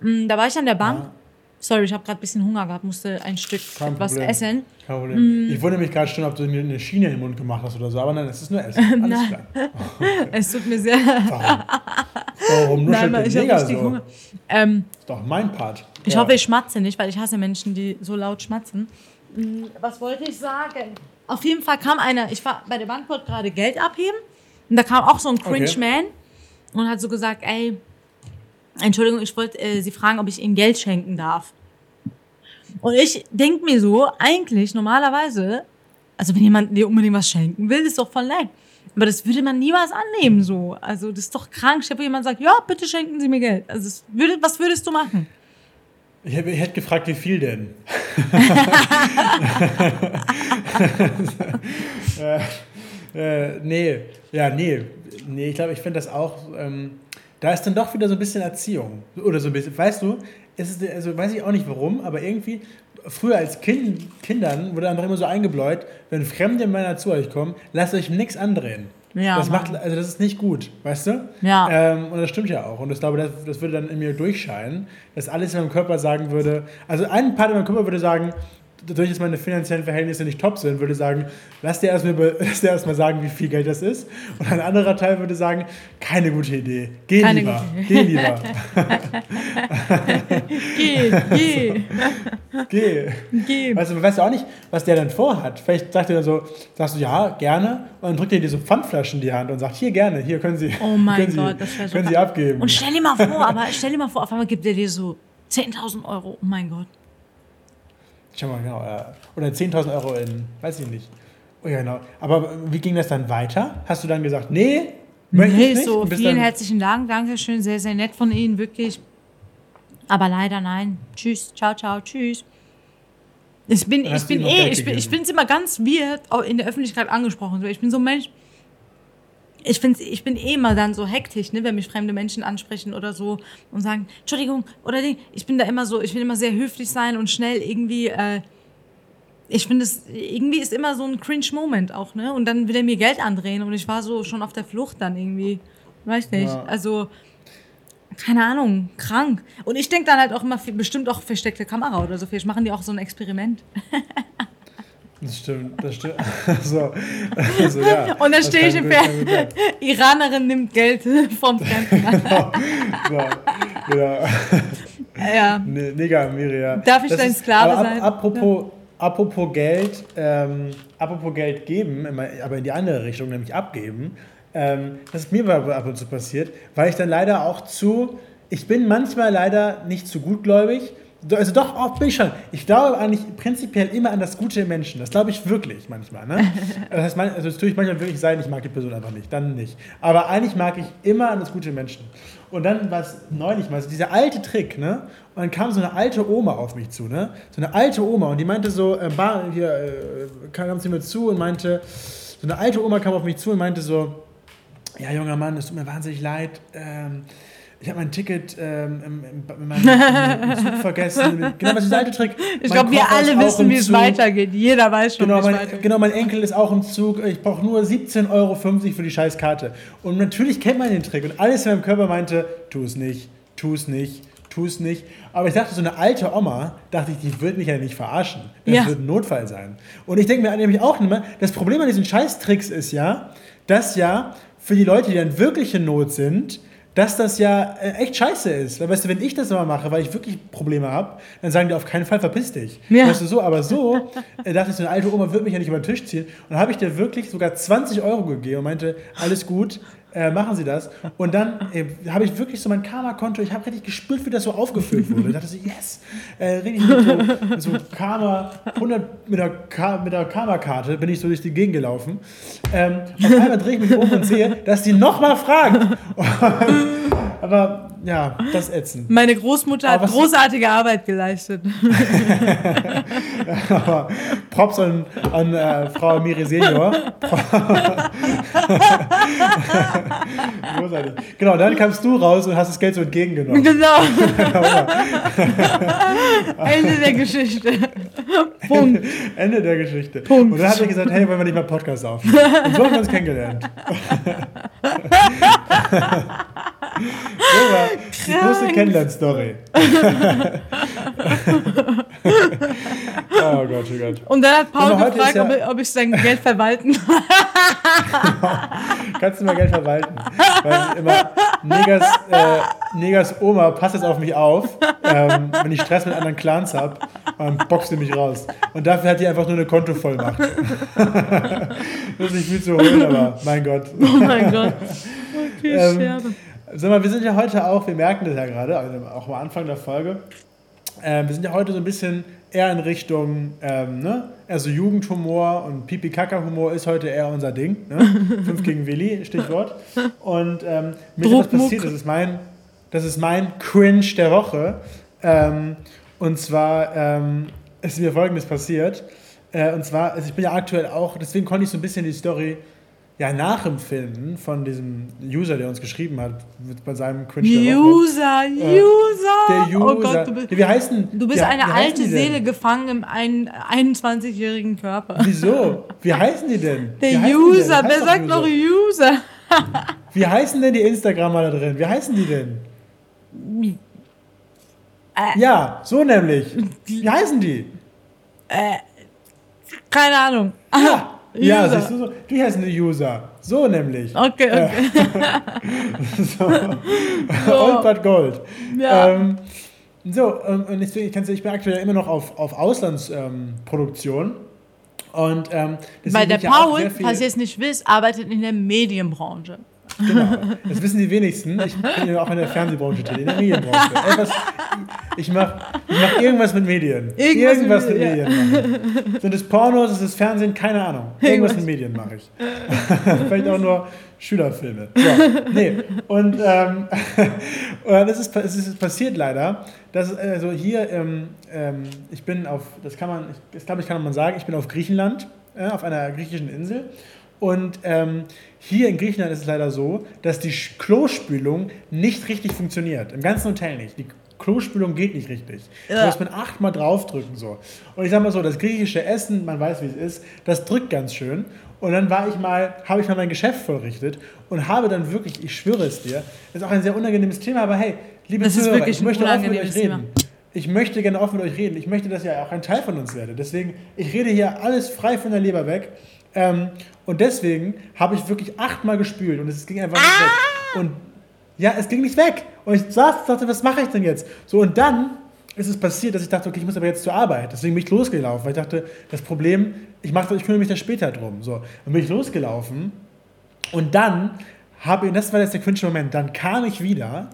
Mm, da war ich an der Bank. Ja. Sorry, ich habe gerade ein bisschen Hunger gehabt, musste ein Stück Kein etwas Problem. essen.
Kein Problem. Mm. Ich wundere mich gerade schon, ob du mir eine Schiene im Mund gemacht hast oder so, aber nein, es ist nur Essen. [LAUGHS] Alles klar. [LAUGHS]
es tut mir sehr. Warum? [LAUGHS]
Warum nuschelt nein, ich mega so? Hunger. Ähm, ist doch mein Part.
Ich ja. hoffe, ich schmatze nicht, weil ich hasse Menschen, die so laut schmatzen. Mm, was wollte ich sagen? Auf jeden Fall kam einer, ich war bei der Bank gerade Geld abheben und da kam auch so ein Cringe-Man okay. und hat so gesagt, ey, Entschuldigung, ich wollte äh, Sie fragen, ob ich Ihnen Geld schenken darf. Und ich denke mir so, eigentlich normalerweise, also wenn jemand dir unbedingt was schenken will, ist doch voll nett. Aber das würde man niemals annehmen so. Also das ist doch krank. Ich habe jemand sagt, ja, bitte schenken Sie mir Geld. Also würde, was würdest du machen?
Ich, hab, ich hätte gefragt, wie viel denn? [LAUGHS] [LAUGHS] äh, äh, nee, ja, nee. Nee, ich glaube, ich finde das auch. Ähm, da ist dann doch wieder so ein bisschen Erziehung. Oder so ein bisschen. Weißt du, es ist, also weiß ich auch nicht warum, aber irgendwie, früher als kind, Kindern wurde einfach immer so eingebläut, wenn fremde Männer zu euch kommen, lasst euch nichts andrehen. Ja, das macht, also das ist nicht gut, weißt du?
Ja.
Ähm, und das stimmt ja auch. Und ich glaube, das, das würde dann in mir durchscheinen, dass alles in meinem Körper sagen würde, also ein Part in meinem Körper würde sagen, dadurch, dass meine finanziellen Verhältnisse nicht top sind, würde sagen, lass dir erstmal [LAUGHS] erst sagen, wie viel Geld das ist. Und ein anderer Teil würde sagen, keine gute Idee. Geh keine lieber. Geh lieber. [LAUGHS]
geh, geh. [LAUGHS]
geh. Geh. Weißt du, weißt du auch nicht, was der dann vorhat. Vielleicht sagt er dann so, sagst du, ja, gerne. Und dann drückt er dir so Pfandflaschen in die Hand und sagt, hier gerne, hier können Sie,
oh mein
können
Gott,
Sie, das können Sie abgeben.
Und stell dir mal vor, aber stell dir mal vor, auf einmal gibt er dir so 10.000 Euro. Oh mein Gott.
Schau mal, genau. Äh, oder 10.000 Euro in, weiß ich nicht. Oh ja, genau. Aber wie ging das dann weiter? Hast du dann gesagt, nee,
möchte nee, ich nicht? so, vielen herzlichen Dank, Dankeschön, sehr, sehr nett von Ihnen, wirklich. Aber leider nein. Tschüss, ciao, ciao, tschüss. Ich bin, ich bin eh, ich bin, ich es immer ganz weird, in der Öffentlichkeit angesprochen. Ich bin so ein Mensch, ich, find's, ich bin eh immer dann so hektisch, ne, wenn mich fremde Menschen ansprechen oder so und sagen, Entschuldigung, oder Ding. Ich bin da immer so, ich will immer sehr höflich sein und schnell irgendwie, äh, ich finde es, irgendwie ist immer so ein Cringe-Moment auch, ne? Und dann will er mir Geld andrehen und ich war so schon auf der Flucht dann irgendwie. Weiß nicht. Ja. Also, keine Ahnung, krank. Und ich denke dann halt auch immer, bestimmt auch versteckte Kamera oder so. Vielleicht machen die auch so ein Experiment. [LAUGHS]
Das stimmt, das stimmt. [LAUGHS] so, also, ja,
und dann stehe ich im Fernsehen. [LAUGHS] Iranerin nimmt Geld [LAUGHS] vom Fremden. genau.
So, genau. Ja. Nigger Miria.
Darf ich das dein Sklave ist, ab, sein?
Apropos, ja. apropos Geld, ähm, apropos Geld geben, aber in die andere Richtung, nämlich abgeben. Ähm, das ist mir ab und zu passiert, weil ich dann leider auch zu, ich bin manchmal leider nicht zu gutgläubig also doch, auch bin ich schon. Ich glaube eigentlich prinzipiell immer an das Gute im Menschen. Das glaube ich wirklich manchmal. Ne? [LAUGHS] Das heißt, also das tue ich manchmal wirklich sein, ich mag die Person einfach nicht. Dann nicht. Aber eigentlich mag ich immer an das Gute im Menschen. Und dann war es neulich mal, so dieser alte Trick, ne? Und dann kam so eine alte Oma auf mich zu, ne? So eine alte Oma und die meinte so, äh, bar, hier äh, kam sie mir zu und meinte, so eine alte Oma kam auf mich zu und meinte so, ja, junger Mann, es tut mir wahnsinnig leid. Ähm, ich habe mein Ticket ähm, im, im, in meinem Zug vergessen. Genau, was ist der alte Trick.
Ich glaube, wir alle wissen, wie es weitergeht. Jeder weiß schon,
genau,
wie
es weitergeht. Genau, mein Enkel ist auch im Zug. Ich brauche nur 17,50 Euro für die scheiß Karte. Und natürlich kennt man den Trick. Und alles in meinem Körper meinte, tu es nicht, tu es nicht, tu es nicht. Aber ich dachte, so eine alte Oma, dachte ich, die wird mich ja nicht verarschen. Das ja. wird ein Notfall sein. Und ich denke mir nämlich auch immer, das Problem an diesen Scheißtricks ist ja, dass ja für die Leute, die dann wirklich in Not sind, dass das ja äh, echt scheiße ist. Weil, weißt du, wenn ich das immer mache, weil ich wirklich Probleme habe, dann sagen die auf keinen Fall, verpiss dich. Ja. Weißt du, so, aber so äh, dachte ich, so eine alte Oma wird mich ja nicht über den Tisch ziehen. Und dann habe ich dir wirklich sogar 20 Euro gegeben und meinte, alles gut, äh, machen Sie das. Und dann äh, habe ich wirklich so mein Karma-Konto, ich habe richtig gespürt, wie das so aufgefüllt wurde. Ich dachte so, yes, äh, richtig mit so, so Karma, 100 mit der, Ka mit der Karma-Karte bin ich so durch die Gegend gelaufen. Ähm, auf einmal drehe ich mich um und sehe, dass die nochmal fragt. [LAUGHS] Aber ja, das ätzend.
Meine Großmutter hat großartige Arbeit geleistet. [LAUGHS]
Aber Props an, an äh, Frau Miri Senior. [LAUGHS] Großartig. Genau, dann kamst du raus und hast das Geld so entgegengenommen. Genau.
Ende der Geschichte.
Punkt. Ende, Ende, der Geschichte. Punkt. Und dann hat er gesagt, hey, wollen wir nicht mal Podcast aufnehmen? Und so haben wir uns kennengelernt. [LAUGHS] so [LAUGHS] die große Kennenlern-Story. [LAUGHS]
oh Gott, oh Gott. Und dann hat Paul gefragt, ja ob ich sein Geld verwalten [LAUGHS]
Kannst du mal Geld verwalten? Weil immer Negers, äh, Negers Oma passt jetzt auf mich auf, ähm, wenn ich Stress mit anderen Clans habe, dann boxt sie mich raus. Und dafür hat die einfach nur eine Kontovollmacht. das ist nicht viel zu holen, aber mein Gott. Oh mein Gott. Okay, ähm, Scherbe. Sag mal, wir sind ja heute auch, wir merken das ja gerade, also auch am Anfang der Folge, äh, wir sind ja heute so ein bisschen eher in Richtung, ähm, ne? also Jugendhumor und Pipi-Kaka-Humor ist heute eher unser Ding. Ne? [LAUGHS] Fünf gegen Willi, Stichwort. Und ähm, mir ist was passiert, das ist mein, das ist mein Cringe der Woche. Ähm, und zwar ähm, ist mir folgendes passiert. Äh, und zwar, also ich bin ja aktuell auch, deswegen konnte ich so ein bisschen die Story ja, nachempfinden von diesem User, der uns geschrieben hat, bei seinem Cringe
User, User! Äh, der User!
Oh Gott, du bist, wie heißen,
du bist wie, eine wie alte Seele gefangen im 21-jährigen Körper.
Wieso? Wie heißen die denn?
Der User, wer sagt noch User?
wie heißen denn die Instagramer da drin? Wie heißen die denn? Äh, ja, so nämlich. Wie heißen die?
Äh, keine Ahnung.
Ja. Ja, siehst du so? Die heißen die User. So nämlich.
Okay, okay. [LAUGHS]
so. [LAUGHS] so. Old but Gold. Ja. Ähm, so, ähm, und ich, ich, ich bin aktuell immer noch auf, auf Auslandsproduktion. Ähm, und ähm,
Weil der Paul, falls ihr es nicht wisst, arbeitet in der Medienbranche.
Genau, das wissen die wenigsten. Ich bin ja auch in der Fernsehbranche tätig, in der Medienbranche. Etwas, ich mache ich mach irgendwas mit Medien. Irgendwas, irgendwas mit, mit Medien. Ja. Sind es Pornos, ist es Fernsehen? Keine Ahnung. Irgendwas, irgendwas. mit Medien mache ich. [LAUGHS] Vielleicht auch nur Schülerfilme. So, nee. Und ähm, [LAUGHS] das ist, es ist passiert leider, dass also hier, ähm, ähm, ich bin auf, das kann man, das glaube ich, kann man sagen, ich bin auf Griechenland, äh, auf einer griechischen Insel. Und ähm, hier in Griechenland ist es leider so, dass die Klospülung nicht richtig funktioniert. Im ganzen Hotel nicht. Die Klospülung geht nicht richtig. Ja. Da muss man achtmal draufdrücken. So. Und ich sag mal so, das griechische Essen, man weiß, wie es ist, das drückt ganz schön. Und dann war ich mal, habe ich mal mein Geschäft vollrichtet und habe dann wirklich, ich schwöre es dir, das ist auch ein sehr unangenehmes Thema, aber hey, liebe das Zuhörer, ich möchte offen mit euch reden. Thema. Ich möchte gerne offen mit euch reden. Ich möchte, dass ihr auch ein Teil von uns werdet. Deswegen, ich rede hier alles frei von der Leber weg. Ähm, und deswegen habe ich wirklich achtmal gespült und es ging einfach nicht ah! weg. Und ja, es ging nicht weg. Und ich saß und dachte, was mache ich denn jetzt? So, und dann ist es passiert, dass ich dachte, okay, ich muss aber jetzt zur Arbeit. Deswegen bin ich losgelaufen, weil ich dachte, das Problem, ich, mach, ich kümmere mich da später drum. So, dann bin ich losgelaufen und dann habe ich, das war jetzt der cringe Moment, dann kam ich wieder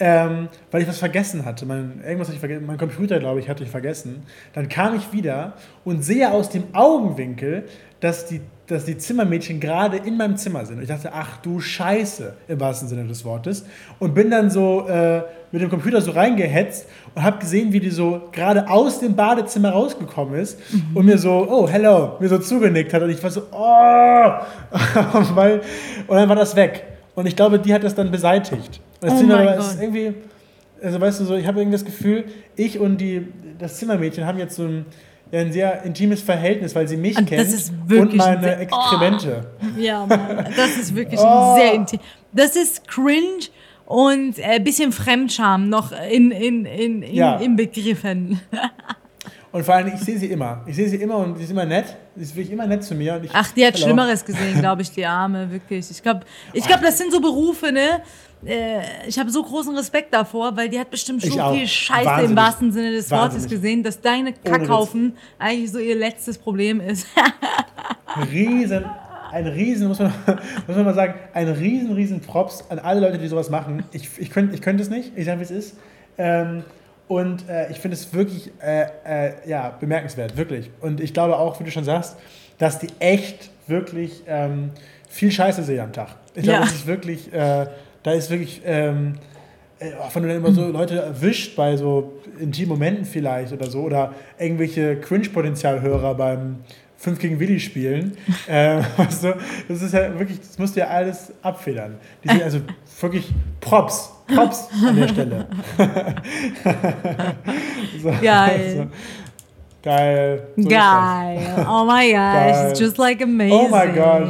ähm, weil ich was vergessen hatte. Mein, irgendwas hatte ich vergessen, mein Computer, glaube ich, hatte ich vergessen. Dann kam ich wieder und sehe aus dem Augenwinkel, dass die, dass die Zimmermädchen gerade in meinem Zimmer sind. Und ich dachte, ach du Scheiße, im wahrsten Sinne des Wortes. Und bin dann so äh, mit dem Computer so reingehetzt und habe gesehen, wie die so gerade aus dem Badezimmer rausgekommen ist mhm. und mir so, oh, hello, mir so zugenickt hat. Und ich war so, oh, [LAUGHS] weil, und dann war das weg. Und ich glaube, die hat das dann beseitigt. Das oh Zimmer ist irgendwie, also weißt du so, ich habe irgendwie das Gefühl, ich und die, das Zimmermädchen haben jetzt so ein, ja, ein sehr intimes Verhältnis, weil sie mich und kennt und meine Exkremente.
Oh. Ja, Mann, das ist wirklich oh. sehr intim. Das ist cringe und ein äh, bisschen Fremdscham noch in, in, in, in, ja. in Begriffen. [LAUGHS]
Und vor allem, ich sehe sie immer. Ich sehe sie immer und sie ist immer nett. Sie ist wirklich immer nett zu mir.
Ach, die hat Schlimmeres gesehen, glaube ich, die Arme, wirklich. Ich glaube, ich glaub, das sind so Berufe, ne? Äh, ich habe so großen Respekt davor, weil die hat bestimmt so viel Scheiße Wahnsinnig. im wahrsten Sinne des Wortes gesehen, dass deine Kackhaufen eigentlich so ihr letztes Problem ist.
riesen, ein riesen, muss man, [LAUGHS] muss man mal sagen, ein riesen, riesen Props an alle Leute, die sowas machen. Ich, ich könnte ich könnt es nicht, ich sage, wie es ist. Ähm, und äh, ich finde es wirklich äh, äh, ja, bemerkenswert, wirklich. Und ich glaube auch, wie du schon sagst, dass die echt wirklich ähm, viel Scheiße sehen am Tag. Ich glaube, ja. das ist wirklich, äh, da ist wirklich, ähm, äh, wenn du dann immer so Leute erwischt bei so intimen Momenten vielleicht oder so, oder irgendwelche Cringe-Potenzialhörer beim 5 gegen Willi spielen. [LAUGHS] äh, weißt du, das ist ja wirklich, das musst du ja alles abfedern. Die sind also wirklich Props. Props an der Stelle. [LAUGHS] [LAUGHS]
so, Geil. So.
Geil.
So Geil. Oh my [LAUGHS] gosh, it's just like amazing. Oh my gosh.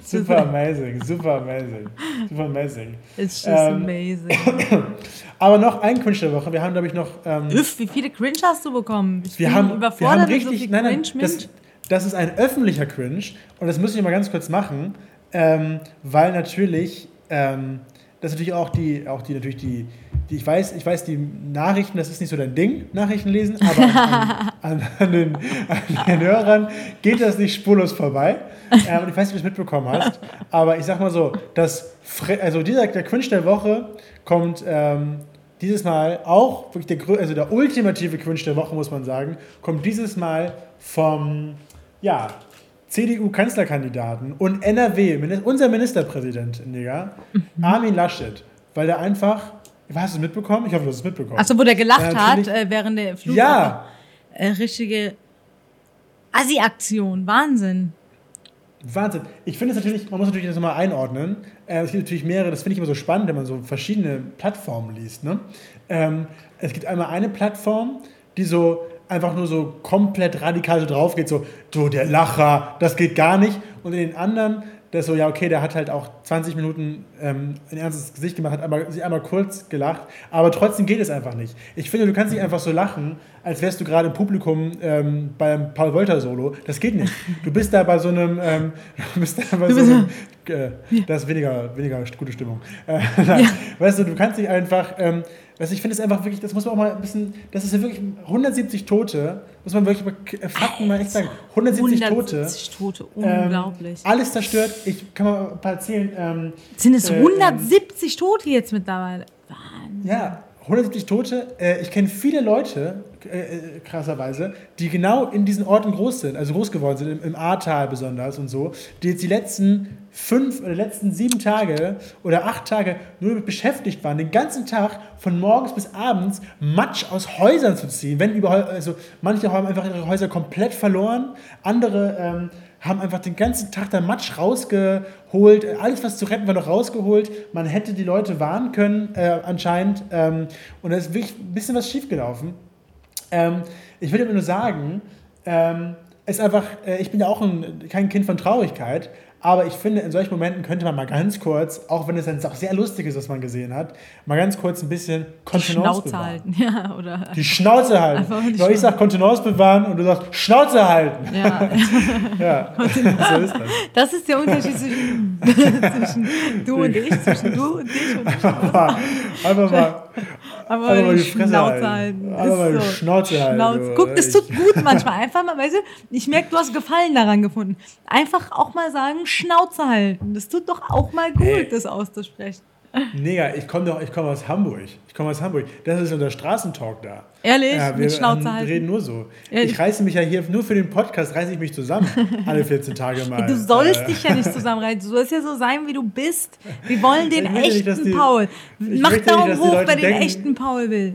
[LAUGHS]
Super amazing, super amazing. Super amazing.
It's just ähm, amazing. [CLEARS THROAT]
Aber noch ein Cringe der Woche. Wir haben, glaube ich, noch. Ähm,
Üff, wie viele Cringe hast du bekommen?
Ich wir, haben, wir haben richtig. So nein, nein, das, das ist ein öffentlicher Cringe. Und das muss ich mal ganz kurz machen, ähm, weil natürlich. Ähm, das ist natürlich auch die, auch die, natürlich die, ich weiß, ich weiß, die Nachrichten, das ist nicht so dein Ding, Nachrichten lesen, aber an, [LAUGHS] an, an, den, an den, Hörern geht das nicht spurlos vorbei. Ähm, ich weiß nicht, ob du es mitbekommen hast, aber ich sag mal so, das, also dieser, der Cringe der Woche kommt ähm, dieses Mal auch, wirklich der, also der ultimative Cringe der Woche, muss man sagen, kommt dieses Mal vom, ja, CDU-Kanzlerkandidaten und NRW, unser Ministerpräsident, Digga, mhm. Armin Laschet, weil der einfach, hast du es mitbekommen? Ich hoffe, du hast es mitbekommen.
Achso, wo der gelacht äh, hat äh, während der Flug. Ja. Äh, richtige Assi-Aktion, Wahnsinn.
Wahnsinn. Ich finde es natürlich, man muss natürlich das nochmal einordnen. Äh, es gibt natürlich mehrere, das finde ich immer so spannend, wenn man so verschiedene Plattformen liest. Ne? Ähm, es gibt einmal eine Plattform, die so einfach nur so komplett radikal so drauf geht, so, du, der Lacher, das geht gar nicht. Und in den anderen, der ist so, ja, okay, der hat halt auch 20 Minuten ähm, ein ernstes Gesicht gemacht, hat aber, sich einmal kurz gelacht, aber trotzdem geht es einfach nicht. Ich finde, du kannst nicht einfach so lachen, als wärst du gerade im Publikum ähm, beim Paul Wolter Solo. Das geht nicht. Du bist da bei so einem, ähm, du [LAUGHS] bist da bei so einem, äh, das ist weniger, weniger gute Stimmung. Äh, [LAUGHS] ja. Weißt du, du kannst nicht einfach, ähm, Weißt ich finde es einfach wirklich, das muss man auch mal ein bisschen, das ist ja wirklich 170 Tote, muss man wirklich mal Fakten mal echt sagen. 170, 170
Tote. Tote, ähm, unglaublich.
Ähm, alles zerstört, ich kann mal ein paar erzählen. Ähm,
Sind es 170 äh, Tote jetzt mittlerweile?
Wahnsinn. Ja, 170 Tote. Äh, ich kenne viele Leute, äh, äh, krasserweise, die genau in diesen Orten groß sind, also groß geworden sind, im, im Ahrtal besonders und so, die jetzt die letzten fünf oder letzten sieben Tage oder acht Tage nur damit beschäftigt waren, den ganzen Tag von morgens bis abends Matsch aus Häusern zu ziehen. Wenn überall, also manche haben einfach ihre Häuser komplett verloren, andere ähm, haben einfach den ganzen Tag da Matsch rausgeholt, alles was zu retten war noch rausgeholt. Man hätte die Leute warnen können äh, anscheinend ähm, und da ist wirklich ein bisschen was schiefgelaufen. Ähm, ich will nur sagen, ähm, ist einfach, äh, ich bin ja auch ein, kein Kind von Traurigkeit, aber ich finde, in solchen Momenten könnte man mal ganz kurz, auch wenn es dann auch sehr lustig ist, was man gesehen hat, mal ganz kurz ein bisschen
Kontenance Die Schnauze bewahren. halten, [LAUGHS] ja, oder?
Die Schnauze halten. Weil ich sage Kontenance bewahren und du sagst Schnauze halten. Ja. [LAUGHS] ja. [LAUGHS] so
ist das. Das ist der Unterschied zwischen, zwischen du und ich, zwischen du und dich und
Einfach mal, einfach mal
aber also mal die Schnauze halten.
Aber mal die Schnauze halten. Schnauze.
Guck, das tut gut [LAUGHS] manchmal. Einfach mal, weißt du, ich merke, du hast Gefallen daran gefunden. Einfach auch mal sagen, Schnauze halten. Das tut doch auch mal gut, Ey. das auszusprechen.
Mega, ich komme doch, ich komme aus Hamburg. Ich komme aus Hamburg. Das ist unser Straßentalk da.
Ehrlich? Ja, wir Mit Schnauze halten.
reden nur so. Ehrlich? Ich reiße mich ja hier nur für den Podcast reiße ich mich zusammen [LAUGHS] alle 14 Tage mal.
Du sollst äh. dich ja nicht zusammenreißen. Du sollst ja so sein, wie du bist. Wir wollen den echten nicht, die, Paul. Mach Daumen hoch, wer den echten Paul will.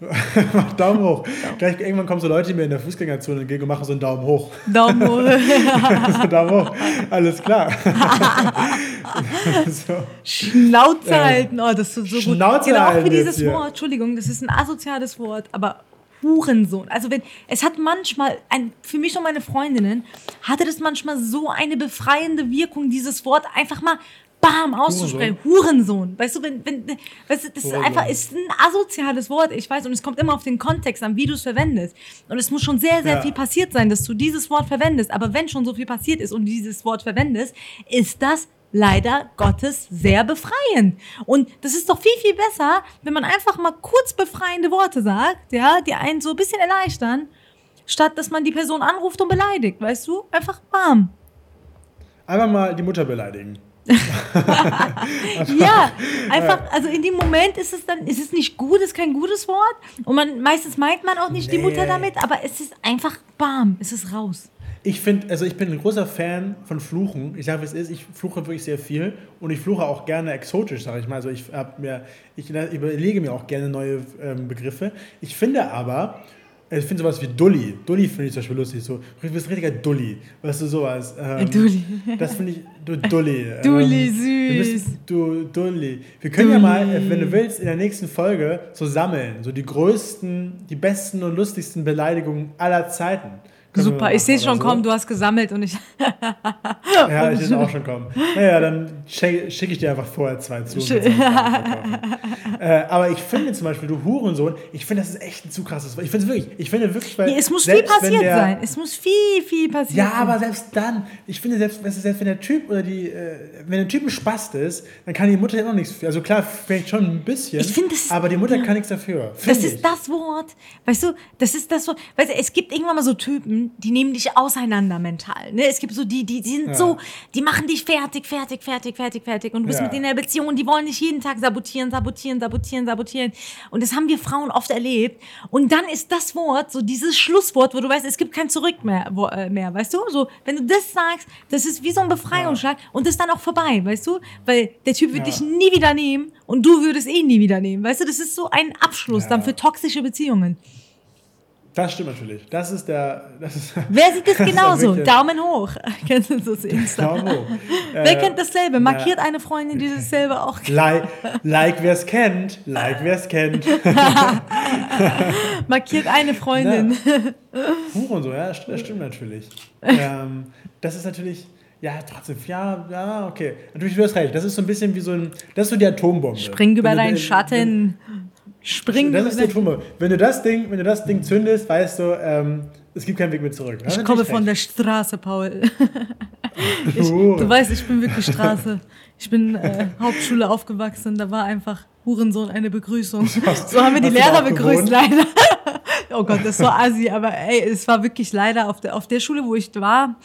[LAUGHS]
Mach Daumen hoch. Gleich irgendwann kommen so Leute mir in der Fußgängerzone entgegen und machen so einen Daumen hoch.
Daumen hoch. [LAUGHS]
so Daumen hoch. Alles klar. [LAUGHS]
so. Schnauze ähm, halten. Oh, das ist so
Schnauze gut. Schnauze genau,
halten. Auch für dieses Wort, Entschuldigung, das ist ein asoziales Wort, aber Hurensohn. Also wenn, es hat manchmal, ein, für mich und meine Freundinnen, hatte das manchmal so eine befreiende Wirkung, dieses Wort einfach mal bam auszusprechen. Hurensohn. Hurensohn. Weißt du, wenn, wenn, weißt du, das ist einfach ist ein asoziales Wort, ich weiß, und es kommt immer auf den Kontext an, wie du es verwendest. Und es muss schon sehr, sehr ja. viel passiert sein, dass du dieses Wort verwendest. Aber wenn schon so viel passiert ist und du dieses Wort verwendest, ist das leider Gottes sehr befreiend. Und das ist doch viel, viel besser, wenn man einfach mal kurz befreiende Worte sagt, ja, die einen so ein bisschen erleichtern, statt dass man die Person anruft und beleidigt, weißt du? Einfach bam.
Einfach mal die Mutter beleidigen. [LAUGHS]
ja, einfach, also in dem Moment ist es dann, ist es nicht gut, ist kein gutes Wort. Und man, meistens meint man auch nicht nee. die Mutter damit, aber es ist einfach bam, es ist raus.
Ich finde, also ich bin ein großer Fan von Fluchen. Ich sage, es ist, ich fluche wirklich sehr viel und ich fluche auch gerne exotisch, sage ich mal. Also ich mir, ich überlege mir auch gerne neue ähm, Begriffe. Ich finde aber, ich finde sowas wie Dulli. Dulli finde ich zum Beispiel lustig. So, du bist ein richtiger Dulli. Weißt du, sowas. Ähm, [LAUGHS] Dulli. Das finde ich, du Dulli. [LAUGHS] Dulli, ähm, süß. Bist, du Dulli. Wir können Dulli. ja mal, wenn du willst, in der nächsten Folge so sammeln. So die größten, die besten und lustigsten Beleidigungen aller Zeiten.
Super, ich sehe schon so. kommen, du hast gesammelt und ich. [LAUGHS]
ja, ich sehe auch schon kommen. Naja, dann schicke schick ich dir einfach vorher zwei zu. äh, aber ich finde zum Beispiel, du Hurensohn, ich finde, das ist echt ein zu krasses Wort. Ich finde es wirklich, ich finde wirklich, weil.
Ja, es muss viel passiert der, sein. Es muss viel, viel passiert
ja, aber selbst dann, ich finde, selbst, selbst wenn der Typ oder die, äh, wenn der Typ ein Spast ist, dann kann die Mutter ja auch nichts. Also klar, vielleicht schon ein bisschen. Ich finde das. Aber die Mutter ja. kann nichts dafür.
Das ist ich. das Wort. Weißt du, das ist das Wort. Weißt du, es gibt irgendwann mal so Typen, die nehmen dich auseinander mental. Ne? Es gibt so die, die, die sind ja. so, die machen dich fertig, fertig, fertig, fertig, fertig. Und du bist ja. mit denen in der Beziehung und die wollen dich jeden Tag sabotieren, sabotieren, sabotieren, sabotieren. Und das haben wir Frauen oft erlebt. Und dann ist das Wort, so dieses Schlusswort, wo du weißt, es gibt kein Zurück mehr, wo, äh, mehr weißt du? So, wenn du das sagst, das ist wie so ein Befreiungsschlag ja. und das ist dann auch vorbei, weißt du? Weil der Typ wird dich nie wieder nehmen und du würdest ihn nie wieder nehmen, weißt du? Das ist so ein Abschluss dann für toxische Beziehungen.
Das stimmt natürlich. Das ist der. Das ist, [LAUGHS]
Wer sieht das genauso? Daumen hoch. [LAUGHS] Kennst du das [LAUGHS] Insta? Daumen hoch. Wer äh, kennt dasselbe? Markiert eine Freundin, die dasselbe auch
kennt. Like, like wer es kennt. Like wer es kennt.
Markiert eine Freundin.
Huch und so, ja, das stimmt natürlich. Ähm, das ist natürlich. Ja, trotzdem, ja, ja, okay. Natürlich, du hast recht. Das ist so ein bisschen wie so ein. Das ist so die Atombombe.
Spring über deinen Schatten. Spring.
Das ist der Trumme. Wenn du das Ding, wenn du das Ding zündest, weißt du, ähm, es gibt keinen Weg mehr zurück.
Ich komme von der Straße, Paul. [LAUGHS] ich, oh. Du weißt, ich bin wirklich Straße. Ich bin äh, Hauptschule aufgewachsen. Da war einfach Hurensohn eine Begrüßung. [LAUGHS] So haben wir die Lehrer begrüßt, leider. [LAUGHS] oh Gott, das war assi. Aber ey, es war wirklich leider auf der, auf der Schule, wo ich war,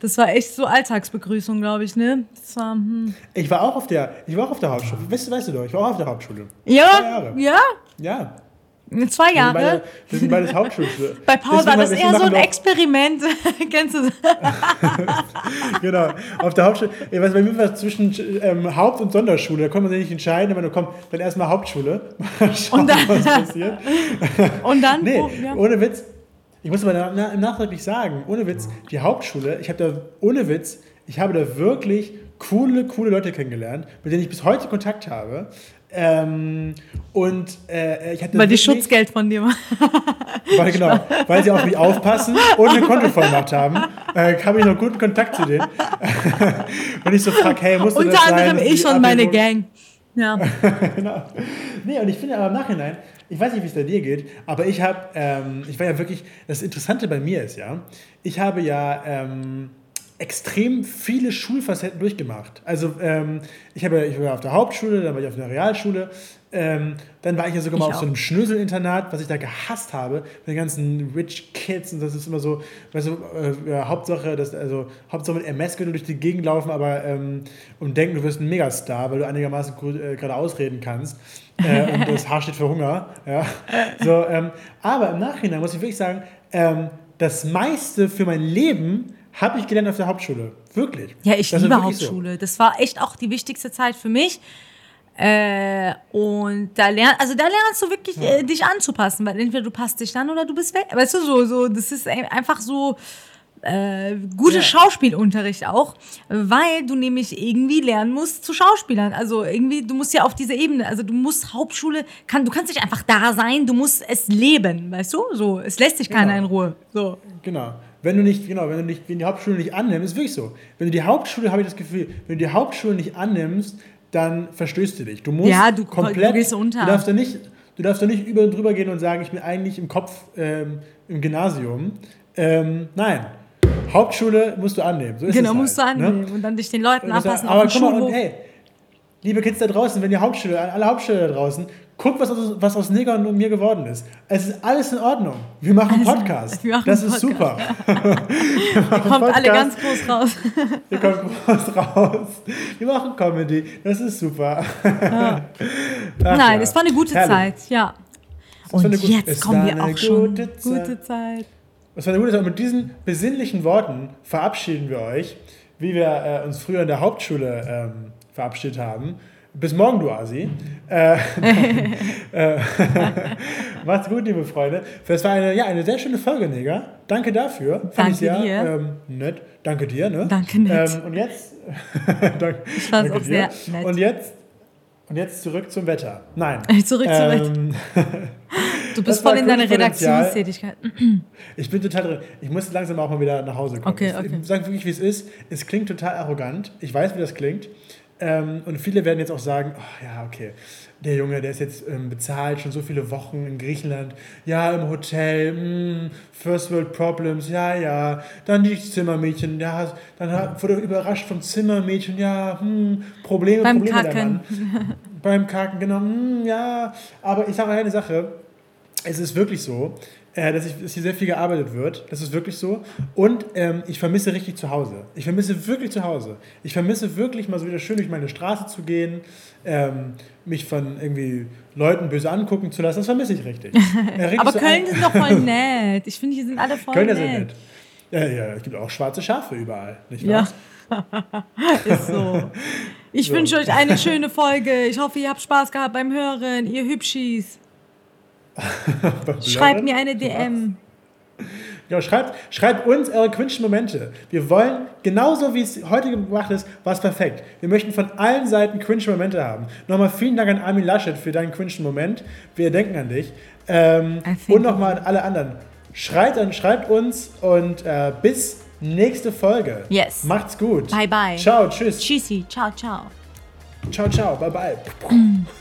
das war echt so Alltagsbegrüßung, glaube ich, ne? War, hm.
Ich war auch auf der, ich war auch auf der Hauptschule. Weißt, du, weißt du doch, ich war auch auf der Hauptschule.
Ja, ja.
Ja.
Zwei Jahre. Wir sind,
beide, wir sind beides Hauptschulschüler. [LAUGHS]
Bei Paul war das eher so ein Experiment. [LAUGHS] Kennst du das? [LAUGHS]
genau. Auf der Hauptschule. Ich weiß, bei mir war es zwischen ähm, Haupt- und Sonderschule. Da konnte man sich nicht entscheiden, aber du kommst dann erstmal Hauptschule. Mal schauen, und dann, was passiert. und dann? nee, oh, ja. ohne Witz. Ich muss aber na, im Nachtraglich sagen, ohne Witz, die Hauptschule, ich habe da, ohne Witz, ich habe da wirklich coole, coole Leute kennengelernt, mit denen ich bis heute Kontakt habe. Ähm, und äh, ich hatte
weil die Schutzgeld von dir [LAUGHS]
weil genau, weil sie auf mich aufpassen und eine Kontovollmacht haben, äh, habe ich noch guten Kontakt zu denen. [LAUGHS] und ich so frage, hey, musst du
Unter das sein? Unter anderem ich und meine Gang. Ja. [LAUGHS]
genau. Nee, und ich finde aber im Nachhinein, ich weiß nicht, wie es bei dir geht, aber ich habe, ähm, ich war ja wirklich, das Interessante bei mir ist ja, ich habe ja ähm, extrem viele Schulfacetten durchgemacht. Also ähm, ich, habe, ich war auf der Hauptschule, dann war ich auf der Realschule, ähm, dann war ich ja sogar mal auf so einem Schnöselinternat, was ich da gehasst habe, mit den ganzen Rich Kids und das ist immer so, weißt du, äh, Hauptsache, dass, also Hauptsache mit MS können du durch die Gegend laufen, aber ähm, und denken, du wirst ein Megastar, weil du einigermaßen gut, äh, gerade ausreden kannst. Äh, und das Haar steht für Hunger. Ja. So, ähm, aber im Nachhinein muss ich wirklich sagen, ähm, das meiste für mein Leben habe ich gelernt auf der Hauptschule. Wirklich.
Ja, ich das liebe Hauptschule. So. Das war echt auch die wichtigste Zeit für mich. Äh, und da lernst, also da lernst du wirklich ja. äh, dich anzupassen, weil entweder du passt dich an oder du bist weg. Weißt du, so, so, das ist einfach so äh, gute ja. Schauspielunterricht auch, weil du nämlich irgendwie lernen musst zu Schauspielern. Also irgendwie, du musst ja auf diese Ebene, also du musst Hauptschule, kann, du kannst nicht einfach da sein, du musst es leben, weißt du? So, es lässt sich keiner genau. in Ruhe. So.
Genau. Wenn du nicht, genau, wenn du nicht, wenn die Hauptschule nicht annimmst, ist wirklich so. Wenn du die Hauptschule, habe ich das Gefühl, wenn du die Hauptschule nicht annimmst, dann verstößt du dich. Du musst
ja, du,
komplett,
du gehst unter.
Du darfst da nicht, du darfst da nicht über und drüber gehen und sagen, ich bin eigentlich im Kopf ähm, im Gymnasium. Ähm, nein, Hauptschule musst du annehmen. So
genau,
halt,
musst du annehmen ne? und dann dich den Leuten anpassen.
Aber guck mal, und, ey, liebe Kids da draußen, wenn ihr Hauptschule, alle Hauptschüler da draußen, guck, was aus, was aus Negern und mir geworden ist. Es ist alles in Ordnung. Wir machen einen Podcast. Wir machen das ist super. [LAUGHS]
Ihr kommt Podcast. alle ganz groß raus. [LAUGHS]
Ihr kommt groß raus. Wir machen Comedy. Das ist super.
Ja. Nein, ja. es war eine gute Herrlich. Zeit, ja. Und jetzt kommen wir auch schon. Gute Zeit. Gute Zeit.
Es war eine gute. Und mit diesen besinnlichen Worten verabschieden wir euch, wie wir äh, uns früher in der Hauptschule ähm, verabschiedet haben. Bis morgen, du Asi. Äh, [LAUGHS] äh, [LAUGHS] macht's gut, liebe Freunde. Das war eine, ja, eine sehr schöne Folge, Neger. Danke dafür.
Fand danke ich sehr
dir. Ähm, nett. Danke dir. Ne?
Danke nett.
Ähm, und jetzt. [LAUGHS] danke,
ich fand's auch dir. sehr nett.
Und jetzt, und jetzt zurück zum Wetter. Nein.
zurück zum ähm, Wetter. Du bist voll in deiner Redaktionstätigkeit. [CLEARS THROAT]
Ich bin total drin. Ich muss langsam auch mal wieder nach Hause kommen.
Okay, okay.
Ich, sage wirklich, wie es ist. Es klingt total arrogant. Ich weiß, wie das klingt. Ähm, und viele werden jetzt auch sagen, oh, ja, okay, der Junge, der ist jetzt ähm, bezahlt, schon so viele Wochen in Griechenland, ja, im Hotel, mh, hm, First World Problems, ja, ja, dann die Zimmermädchen, ja, dann wurde er überrascht vom Zimmermädchen, ja, hm, Probleme,
Beim
Probleme
Kacken. [LAUGHS]
Beim Kacken, genau, hm, ja, aber ich sage eine Sache, es ist wirklich so, äh, dass, ich, dass hier sehr viel gearbeitet wird. Das ist wirklich so. Und ähm, ich vermisse richtig zu Hause. Ich vermisse wirklich zu Hause. Ich vermisse wirklich mal so wieder schön durch meine Straße zu gehen, ähm, mich von irgendwie Leuten böse angucken zu lassen. Das vermisse ich richtig. [LAUGHS]
Äh, Aber so Köln ist doch voll [LAUGHS] nett. Ich finde, hier sind alle voll Köln nett. Köln ist nett.
Ja, ja, es gibt auch schwarze Schafe überall, nicht wahr?
Ja. [LAUGHS] ist so. Ich so. wünsche euch eine schöne Folge. Ich hoffe, ihr habt Spaß gehabt beim Hören, ihr Hübschis. [LAUGHS] Schreibt mir eine DM.
Ja, schreibt, schreibt uns eure gewünschten Momente. Wir wollen, genauso wie es heute gemacht ist, war es perfekt. Wir möchten von allen Seiten gewünschte Momente haben. Nochmal vielen Dank an Armin Laschet für deinen gewünschten Moment. Wir denken an dich. Ähm, und nochmal an alle anderen. Schreibt, an, schreibt uns und äh, bis nächste Folge.
Yes.
Macht's gut.
Bye, bye.
Ciao, tschüss.
Tschüssi. Ciao, ciao.
Ciao, ciao. Bye, bye.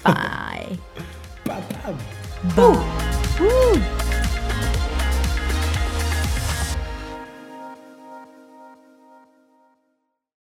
Bye.
bye, Bye.
Ooh. Ooh.